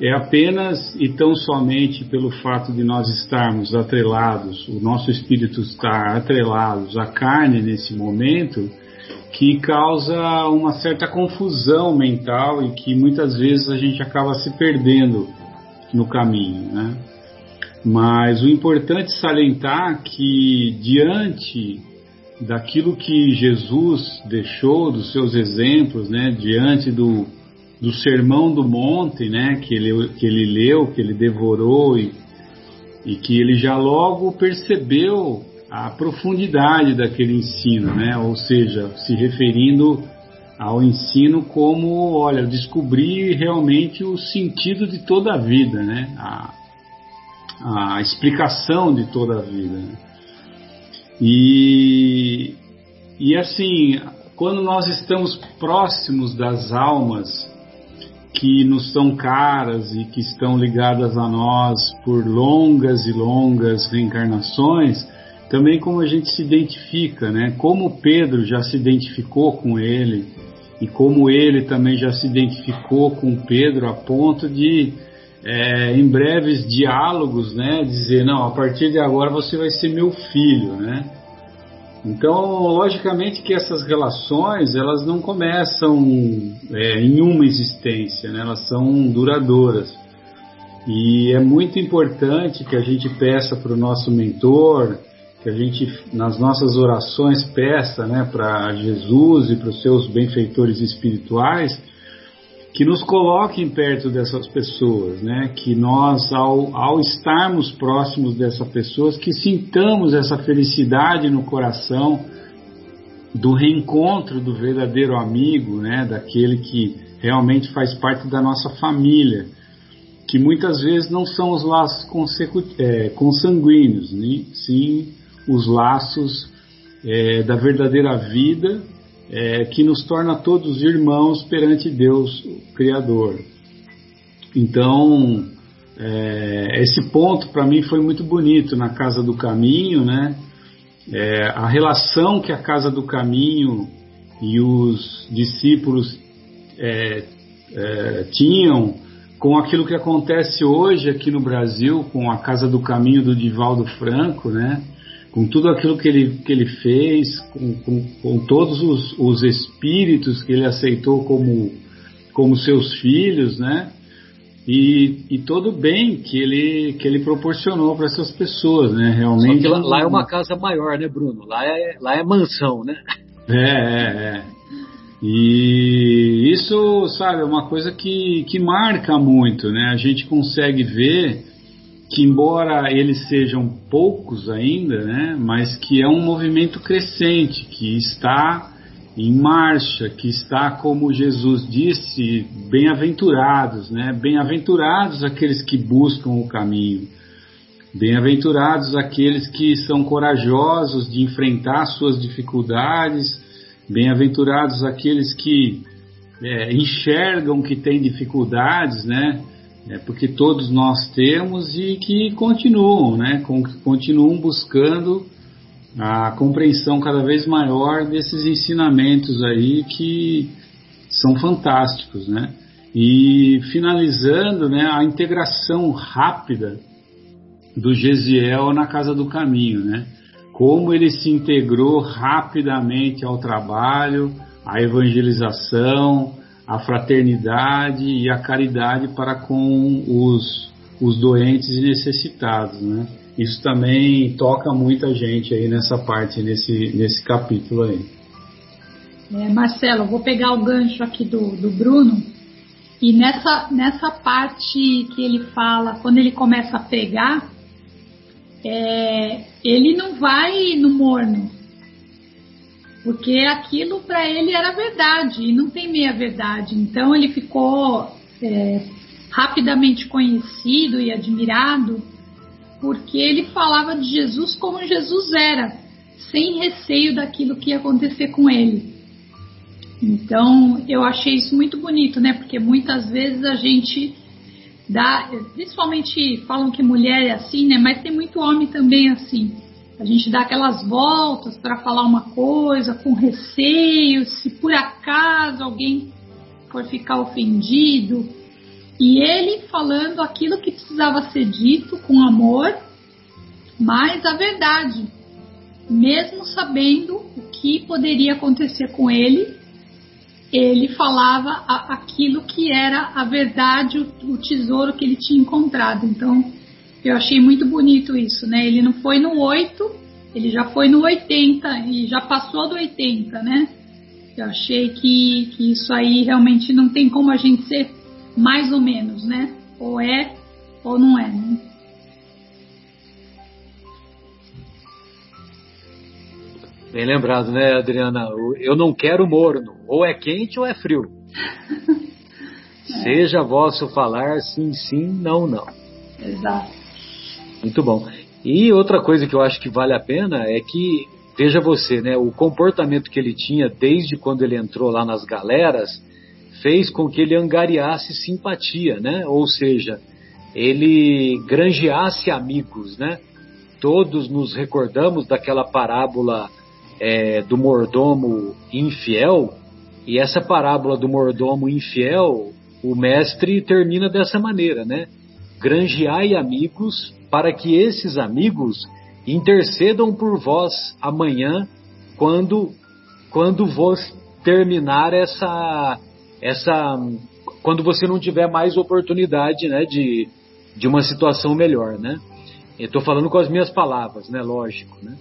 É apenas e tão somente pelo fato de nós estarmos atrelados, o nosso espírito estar atrelados à carne nesse momento, que causa uma certa confusão mental e que muitas vezes a gente acaba se perdendo no caminho, né? Mas o importante salientar que diante daquilo que Jesus deixou, dos seus exemplos, né, diante do, do sermão do monte, né, que ele, que ele leu, que ele devorou e, e que ele já logo percebeu a profundidade daquele ensino, né, ou seja, se referindo ao ensino como, olha, descobrir realmente o sentido de toda a vida, né, a, a explicação de toda a vida. Né? E, e assim, quando nós estamos próximos das almas que nos são caras e que estão ligadas a nós por longas e longas reencarnações, também como a gente se identifica, né? Como Pedro já se identificou com ele e como ele também já se identificou com Pedro a ponto de é, em breves diálogos, né, dizer não, a partir de agora você vai ser meu filho, né? Então, logicamente que essas relações elas não começam é, em uma existência, né? Elas são duradouras e é muito importante que a gente peça para o nosso mentor, que a gente nas nossas orações peça, né, para Jesus e para os seus benfeitores espirituais que nos coloquem perto dessas pessoas, né? Que nós, ao, ao estarmos próximos dessas pessoas, que sintamos essa felicidade no coração do reencontro do verdadeiro amigo, né, daquele que realmente faz parte da nossa família, que muitas vezes não são os laços é, consanguíneos, né, sim os laços é, da verdadeira vida é, que nos torna todos irmãos perante Deus, Criador. Então, é, esse ponto para mim foi muito bonito na Casa do Caminho, né? É, a relação que a Casa do Caminho e os discípulos é, é, tinham com aquilo que acontece hoje aqui no Brasil, com a Casa do Caminho do Divaldo Franco, né? Com tudo aquilo que ele, que ele fez, com, com, com todos os, os, espíritos que ele aceitou como, como seus filhos, né? E, e todo o bem que ele, que ele proporcionou para essas pessoas, né? Realmente. Lá, lá, é uma casa maior, né, Bruno? Lá é, lá é mansão, né? É, é, é. E isso, sabe, é uma coisa que, que marca muito, né? A gente consegue ver que embora eles sejam poucos ainda, né, mas que é um movimento crescente, que está em marcha, que está, como Jesus disse, bem-aventurados, né, bem-aventurados aqueles que buscam o caminho, bem-aventurados aqueles que são corajosos de enfrentar suas dificuldades, bem-aventurados aqueles que é, enxergam que têm dificuldades, né, é, porque todos nós temos e que continuam, né, continuam buscando a compreensão cada vez maior desses ensinamentos aí que são fantásticos, né? E finalizando, né, a integração rápida do Gesiel na Casa do Caminho, né? Como ele se integrou rapidamente ao trabalho, à evangelização, a fraternidade e a caridade para com os, os doentes e necessitados, né? Isso também toca muita gente aí nessa parte, nesse, nesse capítulo aí. É, Marcelo, vou pegar o gancho aqui do, do Bruno e nessa, nessa parte que ele fala, quando ele começa a pegar, é, ele não vai no morno, porque aquilo para ele era verdade e não tem meia verdade. Então ele ficou é, rapidamente conhecido e admirado porque ele falava de Jesus como Jesus era, sem receio daquilo que ia acontecer com ele. Então eu achei isso muito bonito, né? Porque muitas vezes a gente dá, principalmente falam que mulher é assim, né? Mas tem muito homem também assim a gente dá aquelas voltas para falar uma coisa com receio, se por acaso alguém for ficar ofendido. E ele falando aquilo que precisava ser dito com amor, mas a verdade, mesmo sabendo o que poderia acontecer com ele, ele falava aquilo que era a verdade, o, tesouro que ele tinha encontrado. Então, eu achei muito bonito isso, né? Ele não foi no 8, ele já foi no 80 e já passou do 80, né? Eu achei que, que isso aí realmente não tem como a gente ser mais ou menos, né? Ou é ou não é, né? Bem lembrado, né, Adriana? Eu não quero morno. Ou é quente ou é frio. é. Seja vosso falar sim, sim, não, não. Exato. Muito bom. E outra coisa que eu acho que vale a pena é que, veja você, né, o comportamento que ele tinha desde quando ele entrou lá nas galeras fez com que ele angariasse simpatia, né? Ou seja, ele granjeasse amigos, né? Todos nos recordamos daquela parábola é, do mordomo infiel, e essa parábola do mordomo infiel, o mestre termina dessa maneira, né? Granjeai amigos para que esses amigos intercedam por vós amanhã, quando, quando vos terminar essa, essa, quando você não tiver mais oportunidade, né, de, de uma situação melhor, né? Estou falando com as minhas palavras, né, lógico, né?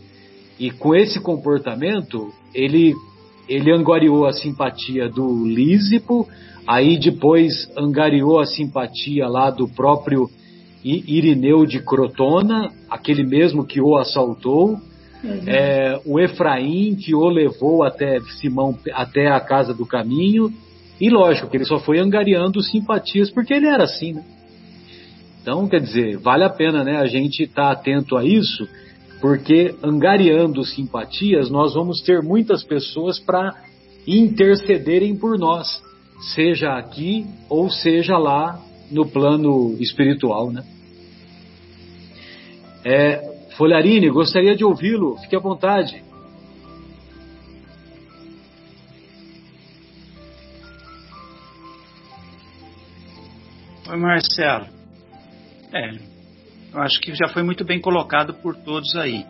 E com esse comportamento, ele, ele angariou a simpatia do Lísipo, aí depois angariou a simpatia lá do próprio Irineu de Crotona, aquele mesmo que o assaltou, é, o Efraim que o levou até Simão, até a casa do caminho, e lógico que ele só foi angariando simpatias porque ele era assim, né? Então, quer dizer, vale a pena né, a gente estar tá atento a isso, porque angariando simpatias, nós vamos ter muitas pessoas para intercederem por nós, seja aqui ou seja lá no plano espiritual, né? É, Folharini, gostaria de ouvi-lo, fique à vontade. Oi, Marcelo. É, eu acho que já foi muito bem colocado por todos aí.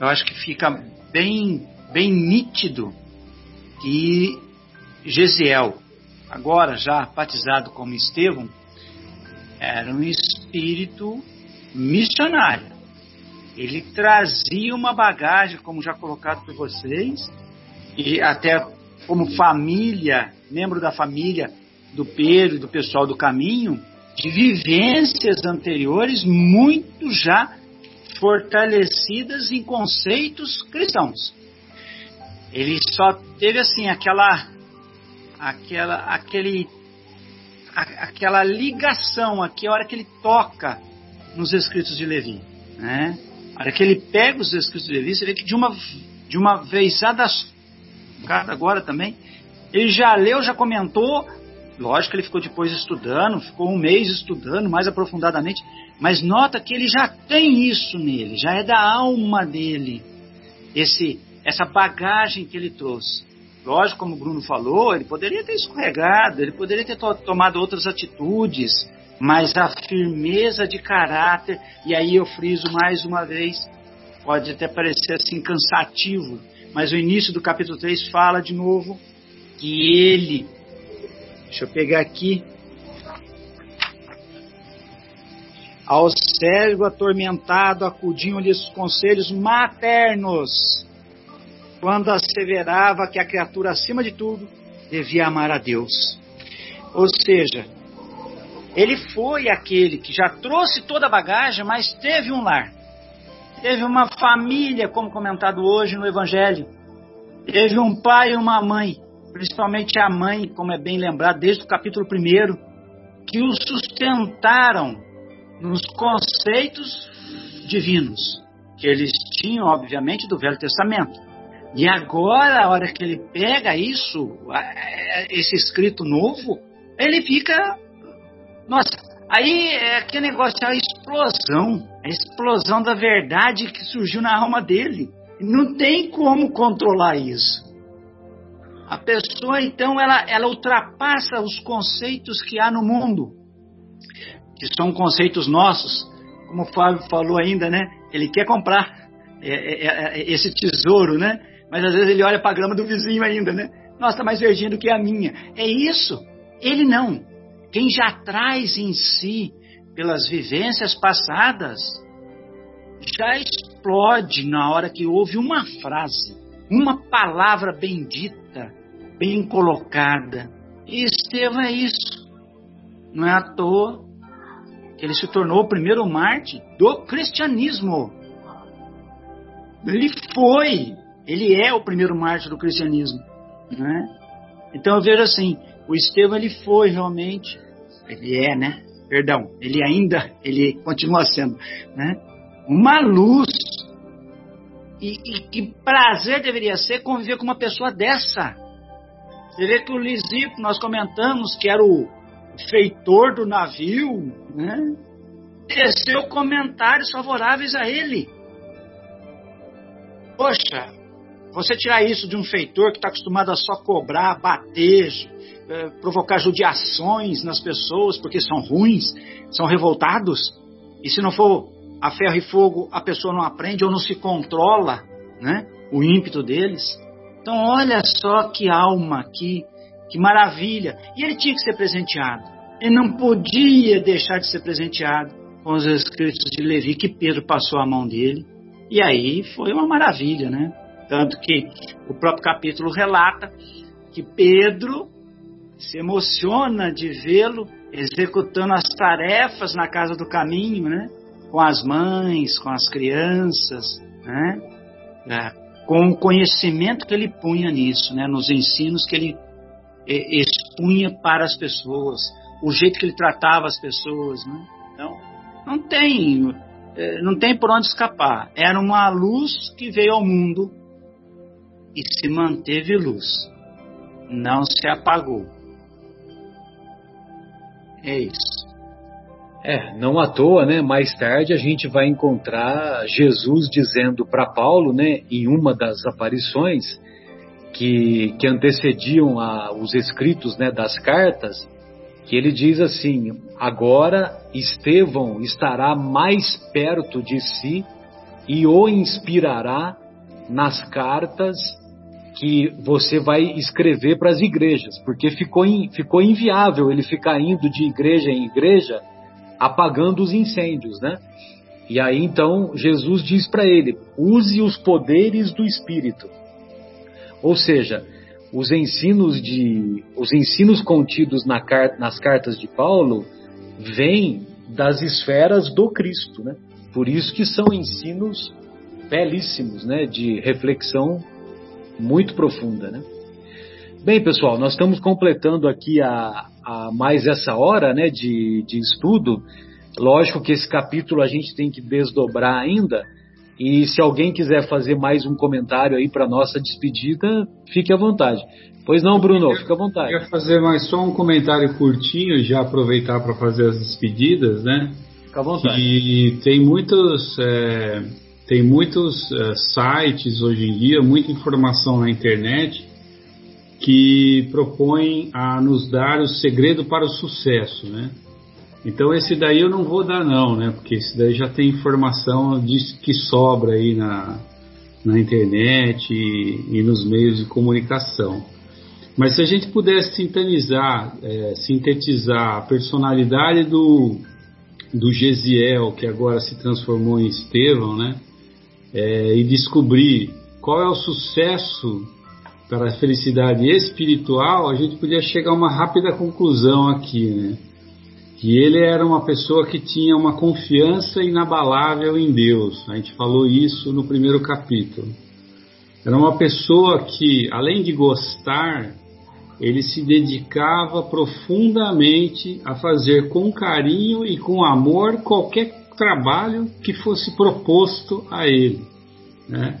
Eu acho que fica bem, bem nítido que Gesiel, agora já batizado como Estevão, era um espírito missionário. Ele trazia uma bagagem, como já colocado por vocês, e até como família, membro da família do Pedro e do pessoal do caminho, de vivências anteriores muito já fortalecidas em conceitos cristãos. Ele só teve assim aquela aquela aquele a, aquela ligação aqui a hora que ele toca nos escritos de Levi, né? A hora que ele pega os escritos de Levi, você vê que de uma de uma vez agora também, ele já leu, já comentou, Lógico que ele ficou depois estudando, ficou um mês estudando mais aprofundadamente, mas nota que ele já tem isso nele, já é da alma dele, esse, essa bagagem que ele trouxe. Lógico, como o Bruno falou, ele poderia ter escorregado, ele poderia ter to tomado outras atitudes, mas a firmeza de caráter, e aí eu friso mais uma vez, pode até parecer assim cansativo, mas o início do capítulo 3 fala de novo que ele Deixa eu pegar aqui. Ao cérebro atormentado acudiam-lhe os conselhos maternos, quando asseverava que a criatura, acima de tudo, devia amar a Deus. Ou seja, ele foi aquele que já trouxe toda a bagagem, mas teve um lar. Teve uma família, como comentado hoje no Evangelho. Teve um pai e uma mãe principalmente a mãe, como é bem lembrado desde o capítulo 1, que o sustentaram nos conceitos divinos, que eles tinham, obviamente, do Velho Testamento. E agora, a hora que ele pega isso, esse escrito novo, ele fica. Nossa, aí é aquele negócio, a explosão, a explosão da verdade que surgiu na alma dele. Não tem como controlar isso. A pessoa, então, ela, ela ultrapassa os conceitos que há no mundo, que são conceitos nossos. Como o Fábio falou ainda, né? Ele quer comprar é, é, é, é esse tesouro, né? Mas às vezes ele olha para a grama do vizinho ainda, né? Nossa, está mais verdinha do que a minha. É isso. Ele não. Quem já traz em si, pelas vivências passadas, já explode na hora que ouve uma frase, uma palavra bendita, bem colocada. E Estevão é isso. Não é à toa que ele se tornou o primeiro mártir do cristianismo. Ele foi, ele é o primeiro mártir do cristianismo. Né? Então eu vejo assim, o Estevão ele foi realmente, ele é, né? Perdão, ele ainda, ele continua sendo, né? Uma luz. E, e que prazer deveria ser conviver com uma pessoa dessa. Você vê que o Lisipo, nós comentamos que era o feitor do navio, né? Teceu comentários favoráveis a ele. Poxa, você tirar isso de um feitor que está acostumado a só cobrar, bater, eh, provocar judiações nas pessoas porque são ruins, são revoltados, e se não for a ferro e fogo, a pessoa não aprende ou não se controla, né? O ímpeto deles. Então, olha só que alma, que, que maravilha. E ele tinha que ser presenteado. Ele não podia deixar de ser presenteado com os escritos de Levi que Pedro passou a mão dele. E aí foi uma maravilha, né? Tanto que o próprio capítulo relata que Pedro se emociona de vê-lo executando as tarefas na casa do caminho, né? Com as mães, com as crianças, né? né, com o conhecimento que ele punha nisso, né, nos ensinos que ele é, expunha para as pessoas, o jeito que ele tratava as pessoas. Né? Então, não tem, é, não tem por onde escapar. Era uma luz que veio ao mundo e se manteve luz, não se apagou. É isso. É, não à toa, né? Mais tarde a gente vai encontrar Jesus dizendo para Paulo, né, em uma das aparições que, que antecediam a, os escritos, né, das cartas, que ele diz assim: agora Estevão estará mais perto de si e o inspirará nas cartas que você vai escrever para as igrejas, porque ficou, in, ficou inviável ele ficar indo de igreja em igreja apagando os incêndios, né? E aí então Jesus diz para ele: use os poderes do Espírito. Ou seja, os ensinos de os ensinos contidos na, nas cartas de Paulo vêm das esferas do Cristo, né? Por isso que são ensinos belíssimos, né? De reflexão muito profunda, né? Bem, pessoal, nós estamos completando aqui a, a mais essa hora né, de, de estudo. Lógico que esse capítulo a gente tem que desdobrar ainda. E se alguém quiser fazer mais um comentário aí para nossa despedida, fique à vontade. Pois não, Bruno, fique à vontade. Eu queria fazer mais só um comentário curtinho, já aproveitar para fazer as despedidas, né? Fique à vontade. E tem muitos, é, tem muitos é, sites hoje em dia, muita informação na internet que propõem a nos dar o segredo para o sucesso, né? Então esse daí eu não vou dar não, né? Porque esse daí já tem informação de, que sobra aí na, na internet e, e, nos meios de comunicação. Mas se a gente pudesse sintetizar, é, sintetizar a personalidade do, do Gesiel, que agora se transformou em Estevão, né? É, e descobrir qual é o sucesso para a felicidade espiritual, a gente podia chegar a uma rápida conclusão aqui, né? Que ele era uma pessoa que tinha uma confiança inabalável em Deus. A gente falou isso no primeiro capítulo. Era uma pessoa que, além de gostar, ele se dedicava profundamente a fazer com carinho e com amor qualquer trabalho que fosse proposto a ele. Né?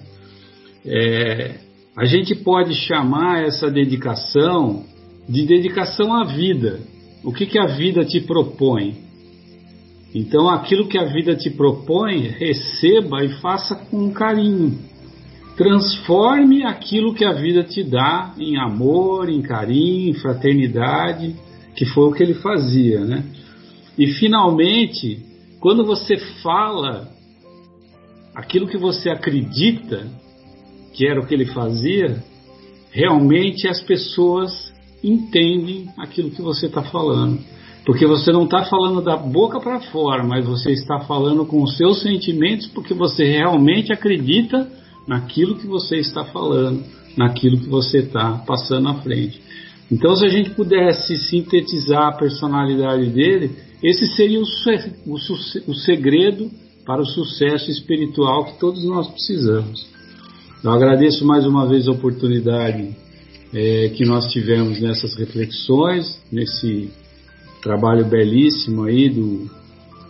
É, a gente pode chamar essa dedicação de dedicação à vida. O que, que a vida te propõe? Então, aquilo que a vida te propõe, receba e faça com carinho. Transforme aquilo que a vida te dá em amor, em carinho, em fraternidade, que foi o que ele fazia, né? E finalmente, quando você fala aquilo que você acredita, que era o que ele fazia, realmente as pessoas entendem aquilo que você está falando. Porque você não está falando da boca para fora, mas você está falando com os seus sentimentos, porque você realmente acredita naquilo que você está falando, naquilo que você está passando à frente. Então, se a gente pudesse sintetizar a personalidade dele, esse seria o, o, segredo para o sucesso espiritual que todos nós precisamos. Eu agradeço mais uma vez a oportunidade é, que nós tivemos nessas reflexões, nesse trabalho belíssimo aí do,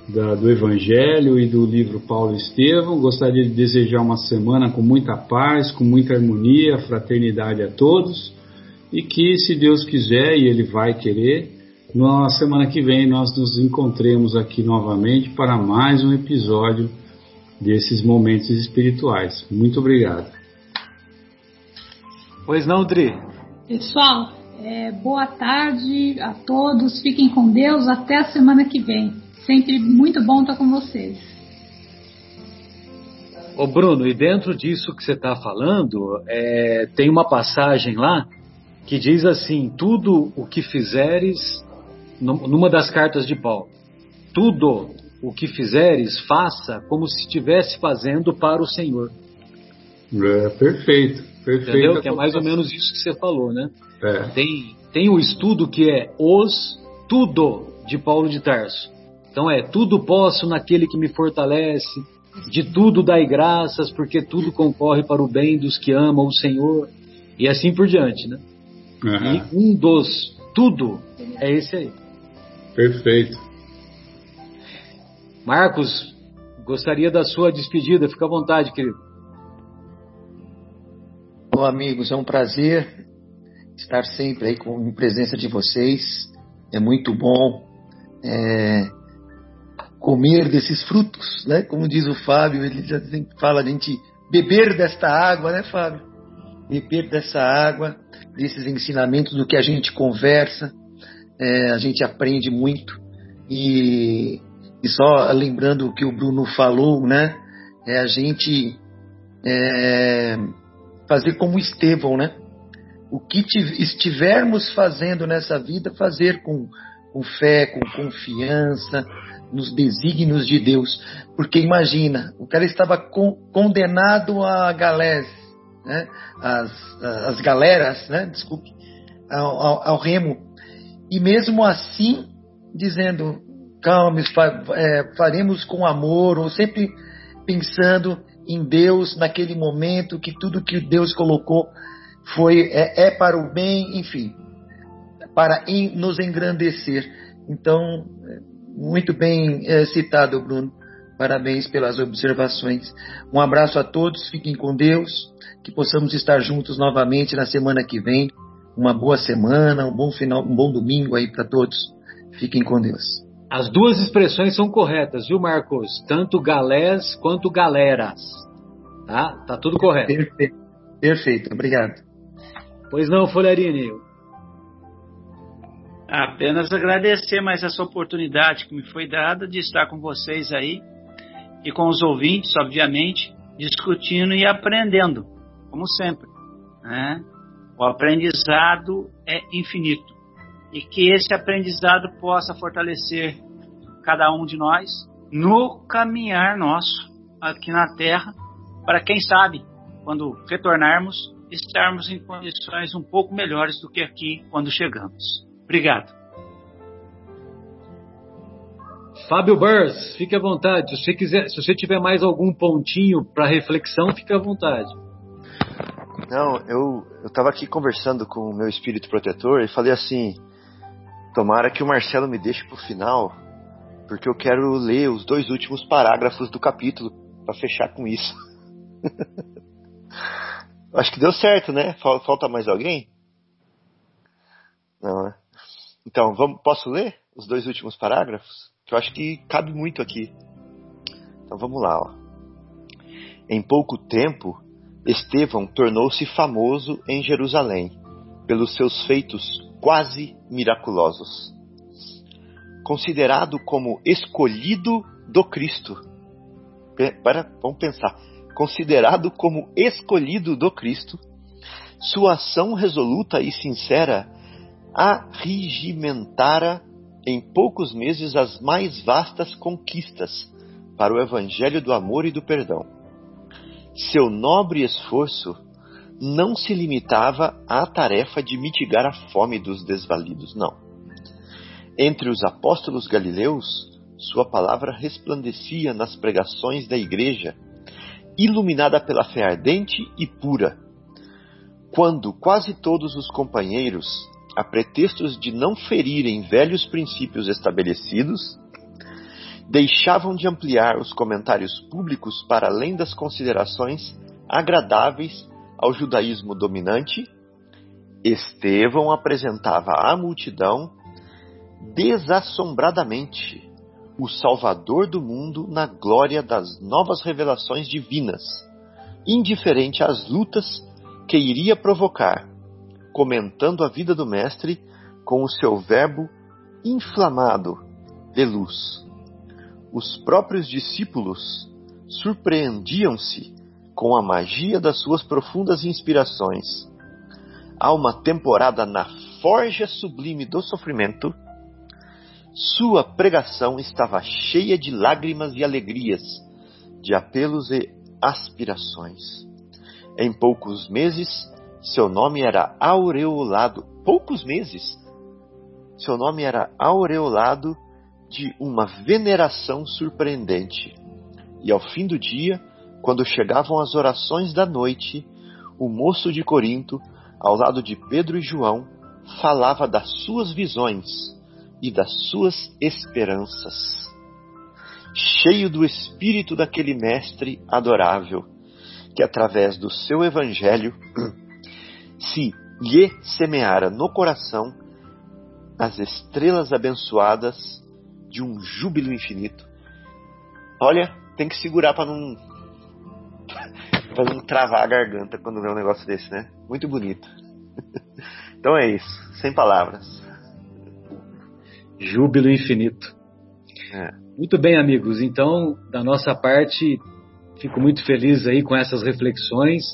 da, do Evangelho e do livro Paulo Estevão. Gostaria de desejar uma semana com muita paz, com muita harmonia, fraternidade a todos e que, se Deus quiser e Ele vai querer, na semana que vem nós nos encontremos aqui novamente para mais um episódio desses momentos espirituais. Muito obrigado. Pois não, Dri? Pessoal, é, boa tarde a todos. Fiquem com Deus. Até a semana que vem. Sempre muito bom estar com vocês. Ô Bruno, e dentro disso que você está falando, é, tem uma passagem lá que diz assim: tudo o que fizeres, numa das cartas de Paulo, tudo o que fizeres, faça como se estivesse fazendo para o Senhor. É, perfeito. Perfeito. Entendeu? Que é mais ou menos isso que você falou, né? É. Tem, tem um estudo que é os tudo de Paulo de Tarso. Então é tudo posso naquele que me fortalece, de tudo dai graças, porque tudo concorre para o bem dos que amam o Senhor, e assim por diante, né? Uhum. E um dos tudo é esse aí. Perfeito. Marcos, gostaria da sua despedida, fica à vontade, querido. Bom, amigos, é um prazer estar sempre aí com, em presença de vocês. É muito bom é, comer desses frutos, né? Como diz o Fábio, ele já fala a gente beber desta água, né, Fábio? Beber dessa água, desses ensinamentos do que a gente conversa, é, a gente aprende muito. E, e, só lembrando o que o Bruno falou, né? É a gente é, fazer como Estevão, né? O que estivermos fazendo nessa vida, fazer com, com fé, com confiança, nos desígnios de Deus. Porque imagina, o cara estava con condenado a galés, né? as, as galeras, né? desculpe, ao, ao, ao, remo. E mesmo assim, dizendo, calme, é, faremos com amor, ou sempre pensando em Deus naquele momento, que tudo que Deus colocou foi é, é para o bem, enfim, para nos engrandecer. Então, muito bem é, citado, Bruno. Parabéns pelas observações. Um abraço a todos, fiquem com Deus, que possamos estar juntos novamente na semana que vem. Uma boa semana, um bom final, um bom domingo aí para todos. Fiquem com Deus. As duas expressões são corretas, viu, Marcos? Tanto galés quanto galeras. Tá? Tá tudo correto. Perfeito. Perfeito. Obrigado. Pois não, Folharini. Apenas agradecer mais essa oportunidade que me foi dada de estar com vocês aí e com os ouvintes, obviamente, discutindo e aprendendo, como sempre. Né? O aprendizado é infinito e que esse aprendizado possa fortalecer cada um de nós no caminhar nosso aqui na Terra, para quem sabe, quando retornarmos, estarmos em condições um pouco melhores do que aqui quando chegamos. Obrigado. Fábio Burrs, fique à vontade. Se você quiser, se você tiver mais algum pontinho para reflexão, fique à vontade. Não, eu estava aqui conversando com o meu espírito protetor e falei assim: tomara que o Marcelo me deixe para o final, porque eu quero ler os dois últimos parágrafos do capítulo para fechar com isso. Acho que deu certo, né? Falta mais alguém? Não, né? Então, vamos, posso ler os dois últimos parágrafos? Que eu acho que cabe muito aqui. Então vamos lá. Ó. Em pouco tempo, Estevão tornou-se famoso em Jerusalém pelos seus feitos quase miraculosos. Considerado como escolhido do Cristo. Para, vamos pensar. Considerado como escolhido do Cristo, sua ação resoluta e sincera arregimentara em poucos meses as mais vastas conquistas para o Evangelho do amor e do perdão. Seu nobre esforço não se limitava à tarefa de mitigar a fome dos desvalidos, não. Entre os apóstolos galileus, sua palavra resplandecia nas pregações da igreja, iluminada pela fé ardente e pura. Quando quase todos os companheiros a pretextos de não ferirem velhos princípios estabelecidos, deixavam de ampliar os comentários públicos para além das considerações agradáveis ao judaísmo dominante, Estevão apresentava à multidão desassombradamente o Salvador do mundo na glória das novas revelações divinas, indiferente às lutas que iria provocar comentando a vida do Mestre com o seu verbo inflamado de luz. Os próprios discípulos surpreendiam-se com a magia das suas profundas inspirações. Há uma temporada na forja sublime do sofrimento. Sua pregação estava cheia de lágrimas e alegrias, de apelos e aspirações. Em poucos meses, seu nome era aureolado, poucos meses, seu nome era aureolado de uma veneração surpreendente, E ao fim do dia, quando chegavam as orações da noite, o moço de Corinto, ao lado de Pedro e João, falava das suas visões e das suas esperanças. Cheio do espírito daquele mestre adorável, que através do seu evangelho se lhe semeara no coração as estrelas abençoadas de um júbilo infinito. Olha, tem que segurar para não para não travar a garganta quando vê um negócio desse, né? Muito bonito. Então é isso, sem palavras. Júbilo infinito. É. Muito bem, amigos. Então, da nossa parte, fico muito feliz aí com essas reflexões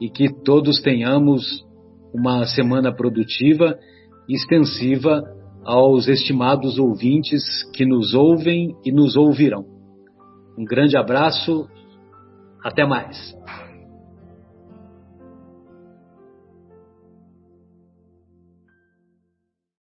e que todos tenhamos uma semana produtiva e extensiva aos estimados ouvintes que nos ouvem e nos ouvirão. Um grande abraço, até mais.